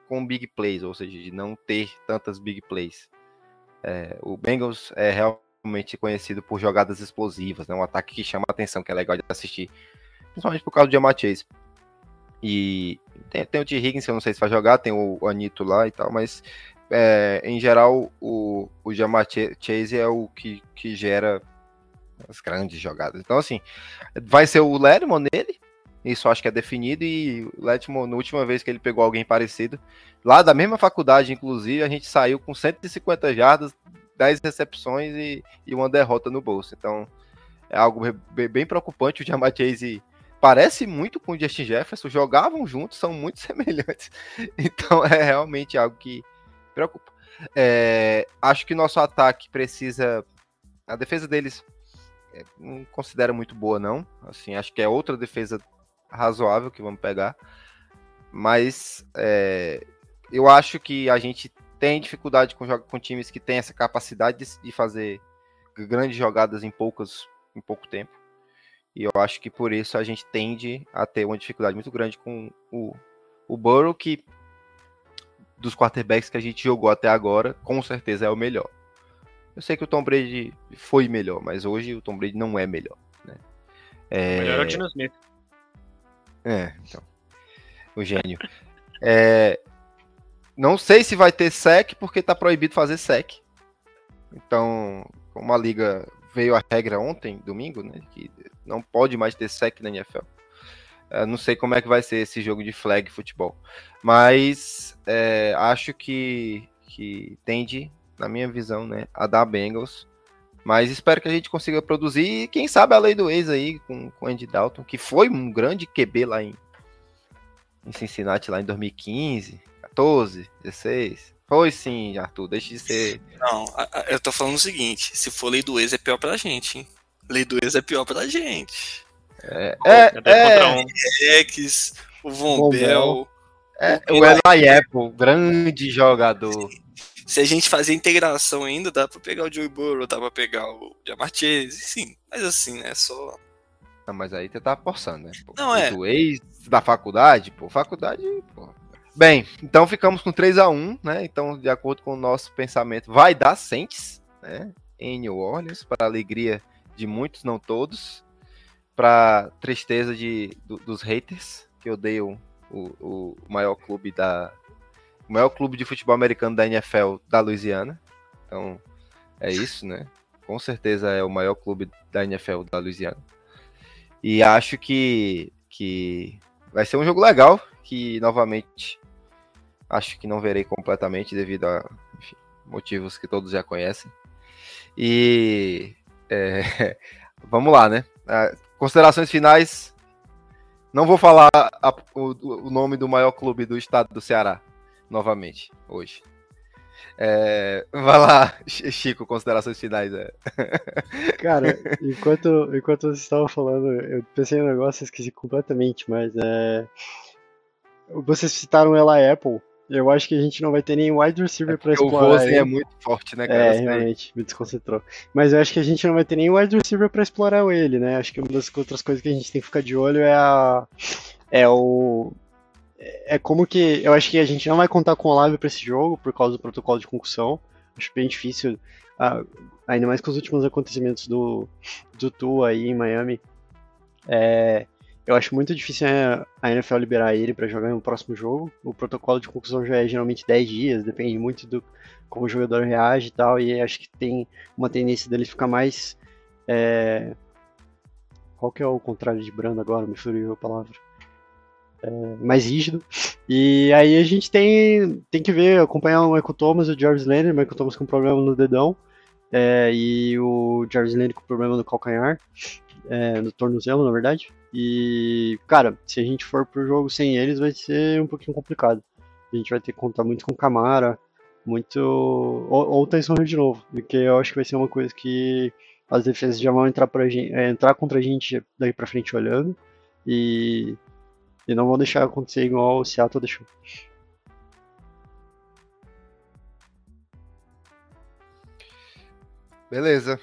com big plays, ou seja, de não ter tantas big plays. É, o Bengals é realmente conhecido por jogadas explosivas, né? um ataque que chama a atenção, que é legal de assistir, principalmente por causa do Jamar Chase. E tem, tem o T. Higgins, que eu não sei se vai jogar, tem o Anito lá e tal, mas é, em geral o, o Jamar Ch- Chase é o que, que gera as grandes jogadas. Então, assim, vai ser o Lerman nele, isso acho que é definido, e o Letmo, na última vez que ele pegou alguém parecido, lá da mesma faculdade, inclusive, a gente saiu com 150 jardas, 10 recepções e, e uma derrota no bolso. Então, é algo be- bem preocupante. O Jamar Chase parece muito com o Justin Jefferson, jogavam juntos, são muito [LAUGHS] semelhantes. Então, é realmente algo que preocupa. É, acho que nosso ataque precisa. A defesa deles é, não considero muito boa, não. Assim, acho que é outra defesa razoável que vamos pegar. Mas é, eu acho que a gente tem dificuldade com, com times que têm essa capacidade de, de fazer grandes jogadas em poucas em pouco tempo. E eu acho que por isso a gente tende a ter uma dificuldade muito grande com o, o Burrow, que dos quarterbacks que a gente jogou até agora, com certeza é o melhor. Eu sei que o Tom Brady foi melhor, mas hoje o Tom Brady não é melhor. Né? É... O melhor é o Dino Smith. É, então. O gênio. é... Não sei se vai ter sec, porque tá proibido fazer sec. Então, como a liga veio a regra ontem, domingo, né? Que não pode mais ter sec na NFL. Eu não sei como é que vai ser esse jogo de flag futebol. Mas é, acho que, que tende, na minha visão, né, a dar Bengals. Mas espero que a gente consiga produzir. E quem sabe a lei do ex aí com, com Andy Dalton, que foi um grande QB lá em, em Cincinnati, lá em 2015, 14, 16. Foi sim, Arthur, deixa de ser. Não, eu tô falando o seguinte: se for lei do ex, é pior pra gente, hein? Lei do ex é pior pra gente. É, é, é, um. Rex, o Von Bell. É, o Eli Apple, grande jogador. Se a gente fazer integração ainda, dá pra pegar o Joey Burrow, dá pra pegar o Jamar Chase, sim. Mas assim, né, só... Não, mas aí você tá forçando, né? Pô, não, é. Do ex da faculdade, pô, faculdade, pô, Bem, então ficamos com 3 a 1 né? Então, de acordo com o nosso pensamento, vai dar Saints, né? Em New Orleans, para alegria de muitos, não todos, para tristeza de, do, dos haters, que odeiam o, o, maior clube da o maior clube de futebol americano da NFL da Louisiana. Então, é isso, né? Com certeza é o maior clube da NFL da Louisiana. E acho que, que vai ser um jogo legal, que novamente acho que não verei completamente devido a enfim, motivos que todos já conhecem. E é, [LAUGHS] vamos lá, né? Ah, considerações finais. Não vou falar a, o, o, nome do maior clube do estado do Ceará novamente hoje. É, vai lá, [LAUGHS] Chico, considerações finais. É. [LAUGHS] Cara, enquanto, enquanto vocês estavam falando, eu pensei no negócio e esqueci completamente, mas é. Vocês citaram ela Apple. Eu acho que a gente não vai ter nem wide receiver é pra explorar. O Rosen é muito forte, né, cara? É, realmente, me desconcentrou. Mas eu acho que a gente não vai ter nem wide receiver pra explorar ele, né? Acho que uma das outras coisas que a gente tem que ficar de olho é a. É o. É como que. Eu acho que a gente não vai contar com o Olave pra esse jogo por causa do protocolo de concussão. Acho bem difícil. Ah, ainda mais com os últimos acontecimentos do, do Tua aí em Miami. É, eu acho muito difícil a NFL liberar ele para jogar no próximo jogo. O protocolo de conclusão já é geralmente 10 dias, depende muito do como o jogador reage e tal. E acho que tem uma tendência dele ficar mais. É... Qual que é o contrário de brando agora? Me fugiu a palavra. É... mais rígido. E aí a gente tem, tem que ver, acompanhar o Michael Thomas e o Jarvis Landry. O Michael Thomas com problema no dedão. É, e o Jarvis Landry com problema no calcanhar. É, no tornozelo, na verdade. E, cara, se a gente for pro jogo sem eles, vai ser um pouquinho complicado. A gente vai ter que contar muito com Camara, muito. Ou, ou Tyson de novo, porque eu acho que vai ser uma coisa que as defesas já vão entrar, pra gente, é, entrar contra a gente daí pra frente olhando. E, e não vão deixar acontecer igual o Seattle deixou. Beleza.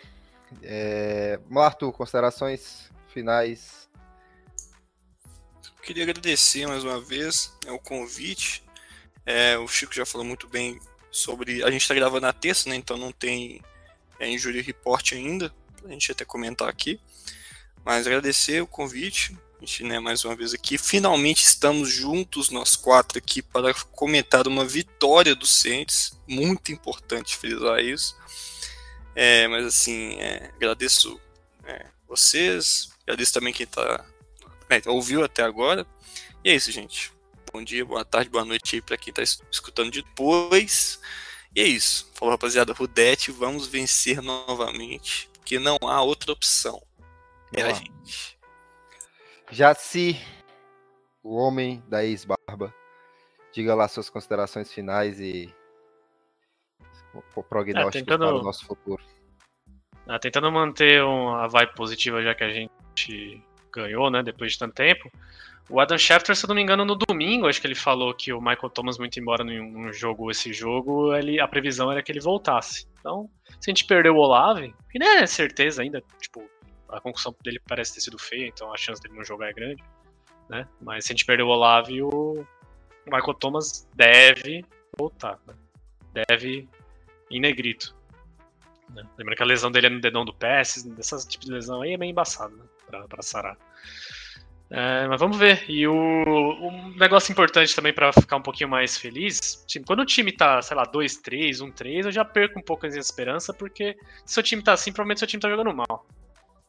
É... Arthur, considerações finais Queria agradecer mais uma vez né, o convite. É, o Chico já falou muito bem sobre. A gente está gravando na terça, né? Então não tem é, Injury Report ainda. A gente até comentar aqui. Mas agradecer o convite. A gente, né, mais uma vez aqui. Finalmente estamos juntos, nós quatro aqui, para comentar uma vitória do Saints. Muito importante frisar isso. É, mas assim, é, agradeço é, vocês, agradeço também quem está é, ouviu até agora. E é isso, gente. Bom dia, boa tarde, boa noite aí pra quem tá escutando depois. E é isso. Falou, rapaziada, Rudete, vamos vencer novamente. Porque não há outra opção. É a gente. Já se o homem da ex-barba, diga lá suas considerações finais e o prognóstico é, tentando... para o nosso futuro. Ah, tentando manter uma vibe positiva, já que a gente ganhou, né, depois de tanto tempo. O Adam Schefter, se eu não me engano, no domingo, acho que ele falou que o Michael Thomas, muito embora não jogou esse jogo, ele, a previsão era que ele voltasse. Então, se a gente perder o Olave, que não é certeza ainda, tipo, a concussão dele parece ter sido feia, então a chance dele não jogar é grande, né? Mas se a gente perder o Olave, o Michael Thomas deve voltar, né? Deve em negrito. Né? Lembra que a lesão dele é no dedão do pé, esse tipo de lesão aí é meio embaçado, né? Pra, pra sarar. É, mas vamos ver. E o, um negócio importante também para ficar um pouquinho mais feliz, quando o time tá, sei lá, 2-3, 1-3, eu já perco um pouco a esperança, porque se o time tá assim, provavelmente seu time tá jogando mal.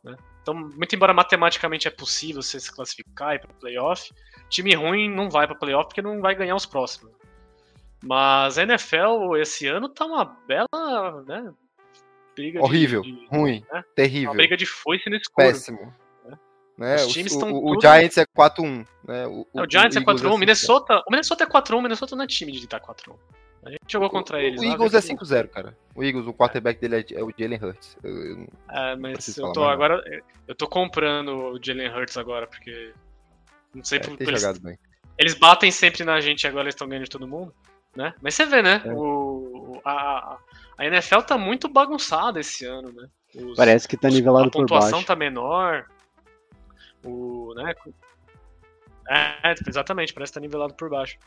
Né? Então, muito embora matematicamente é possível você se classificar e ir pro playoff, time ruim não vai para playoff porque não vai ganhar os próximos. Mas a NFL esse ano tá uma bela, né, briga Horrível, de, ruim, né? terrível. Uma briga de foice no escuro. Péssimo. Né? Os times o, o, o Giants é 4-1. Né? O, o, o Giants é 4-1. O Minnesota, o Minnesota é 4-1. O Minnesota não é time de estar 4-1. A gente jogou contra eles. O Eagles é 5-0, cara. O Eagles, o quarterback dele é, é o Jalen Hurts. Eu, é, mas eu tô agora. Eu tô comprando o Jalen Hurts agora, porque. Não sei é, por eles, bem. eles batem sempre na gente agora eles estão ganhando de todo mundo. Né? Mas você vê, né? É. O, a, a NFL tá muito bagunçada esse ano, né? Os, Parece que tá nivelado por baixo. A pontuação tá menor. O, né? É, exatamente, parece que tá nivelado por baixo.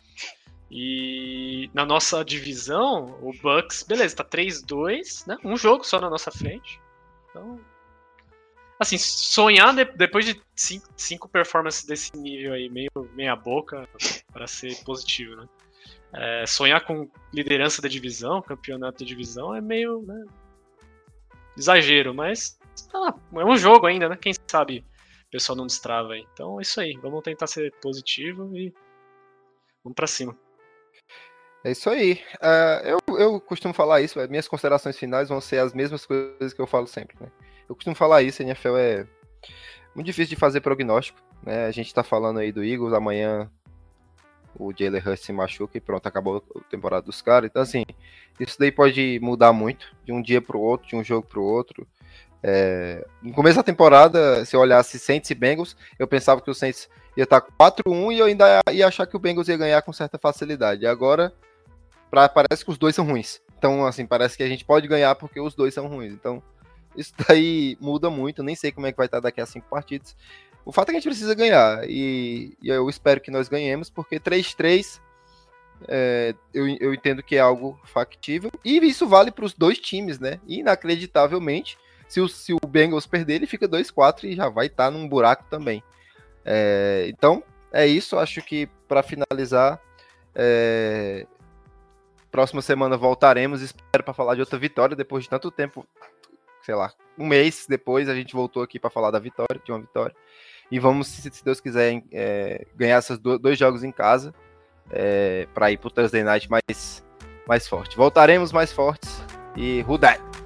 E na nossa divisão, o Bucks, beleza, tá 3-2, né? Um jogo só na nossa frente. Então, assim, sonhar de, depois de cinco, cinco, performances desse nível aí, meio meia boca, para ser positivo, né? É, sonhar com liderança da divisão, campeonato da divisão, é meio né, exagero, mas ah, é um jogo ainda, né? Quem sabe pessoal não destrava aí. Então é isso aí. Vamos tentar ser positivo e vamos para cima. É isso aí. Uh, eu, eu costumo falar isso, minhas considerações finais vão ser as mesmas coisas que eu falo sempre. Né? Eu costumo falar isso, a NFL é muito difícil de fazer prognóstico. Né? A gente está falando aí do Eagles, amanhã o Jalen Hurts se machuca e pronto, acabou a temporada dos caras. Então, assim, isso daí pode mudar muito de um dia para o outro, de um jogo para o outro. É, no começo da temporada, se eu olhasse Saints e Bengals, eu pensava que o Saints ia estar 4-1 e eu ainda ia achar que o Bengals ia ganhar com certa facilidade. E agora, pra, parece que os dois são ruins. Então, assim, parece que a gente pode ganhar porque os dois são ruins. Então, isso [LAUGHS] daí muda muito. Nem sei como é que vai estar daqui a cinco partidas. O fato é que a gente precisa ganhar. E, e eu espero que nós ganhemos, porque 3-3 é, eu, eu entendo que é algo factível. E isso vale para os dois times, né? Inacreditavelmente se o, se o Bengals perder, ele fica 2-4 e já vai estar tá num buraco também. É, então, é isso. Acho que para finalizar, é, próxima semana voltaremos. Espero para falar de outra vitória depois de tanto tempo, sei lá, um mês depois a gente voltou aqui para falar da vitória, de uma vitória. E vamos, se, Deus quiser, é, ganhar esses dois jogos em casa é, para ir para o Thursday Night mais, mais forte. Voltaremos mais fortes e that?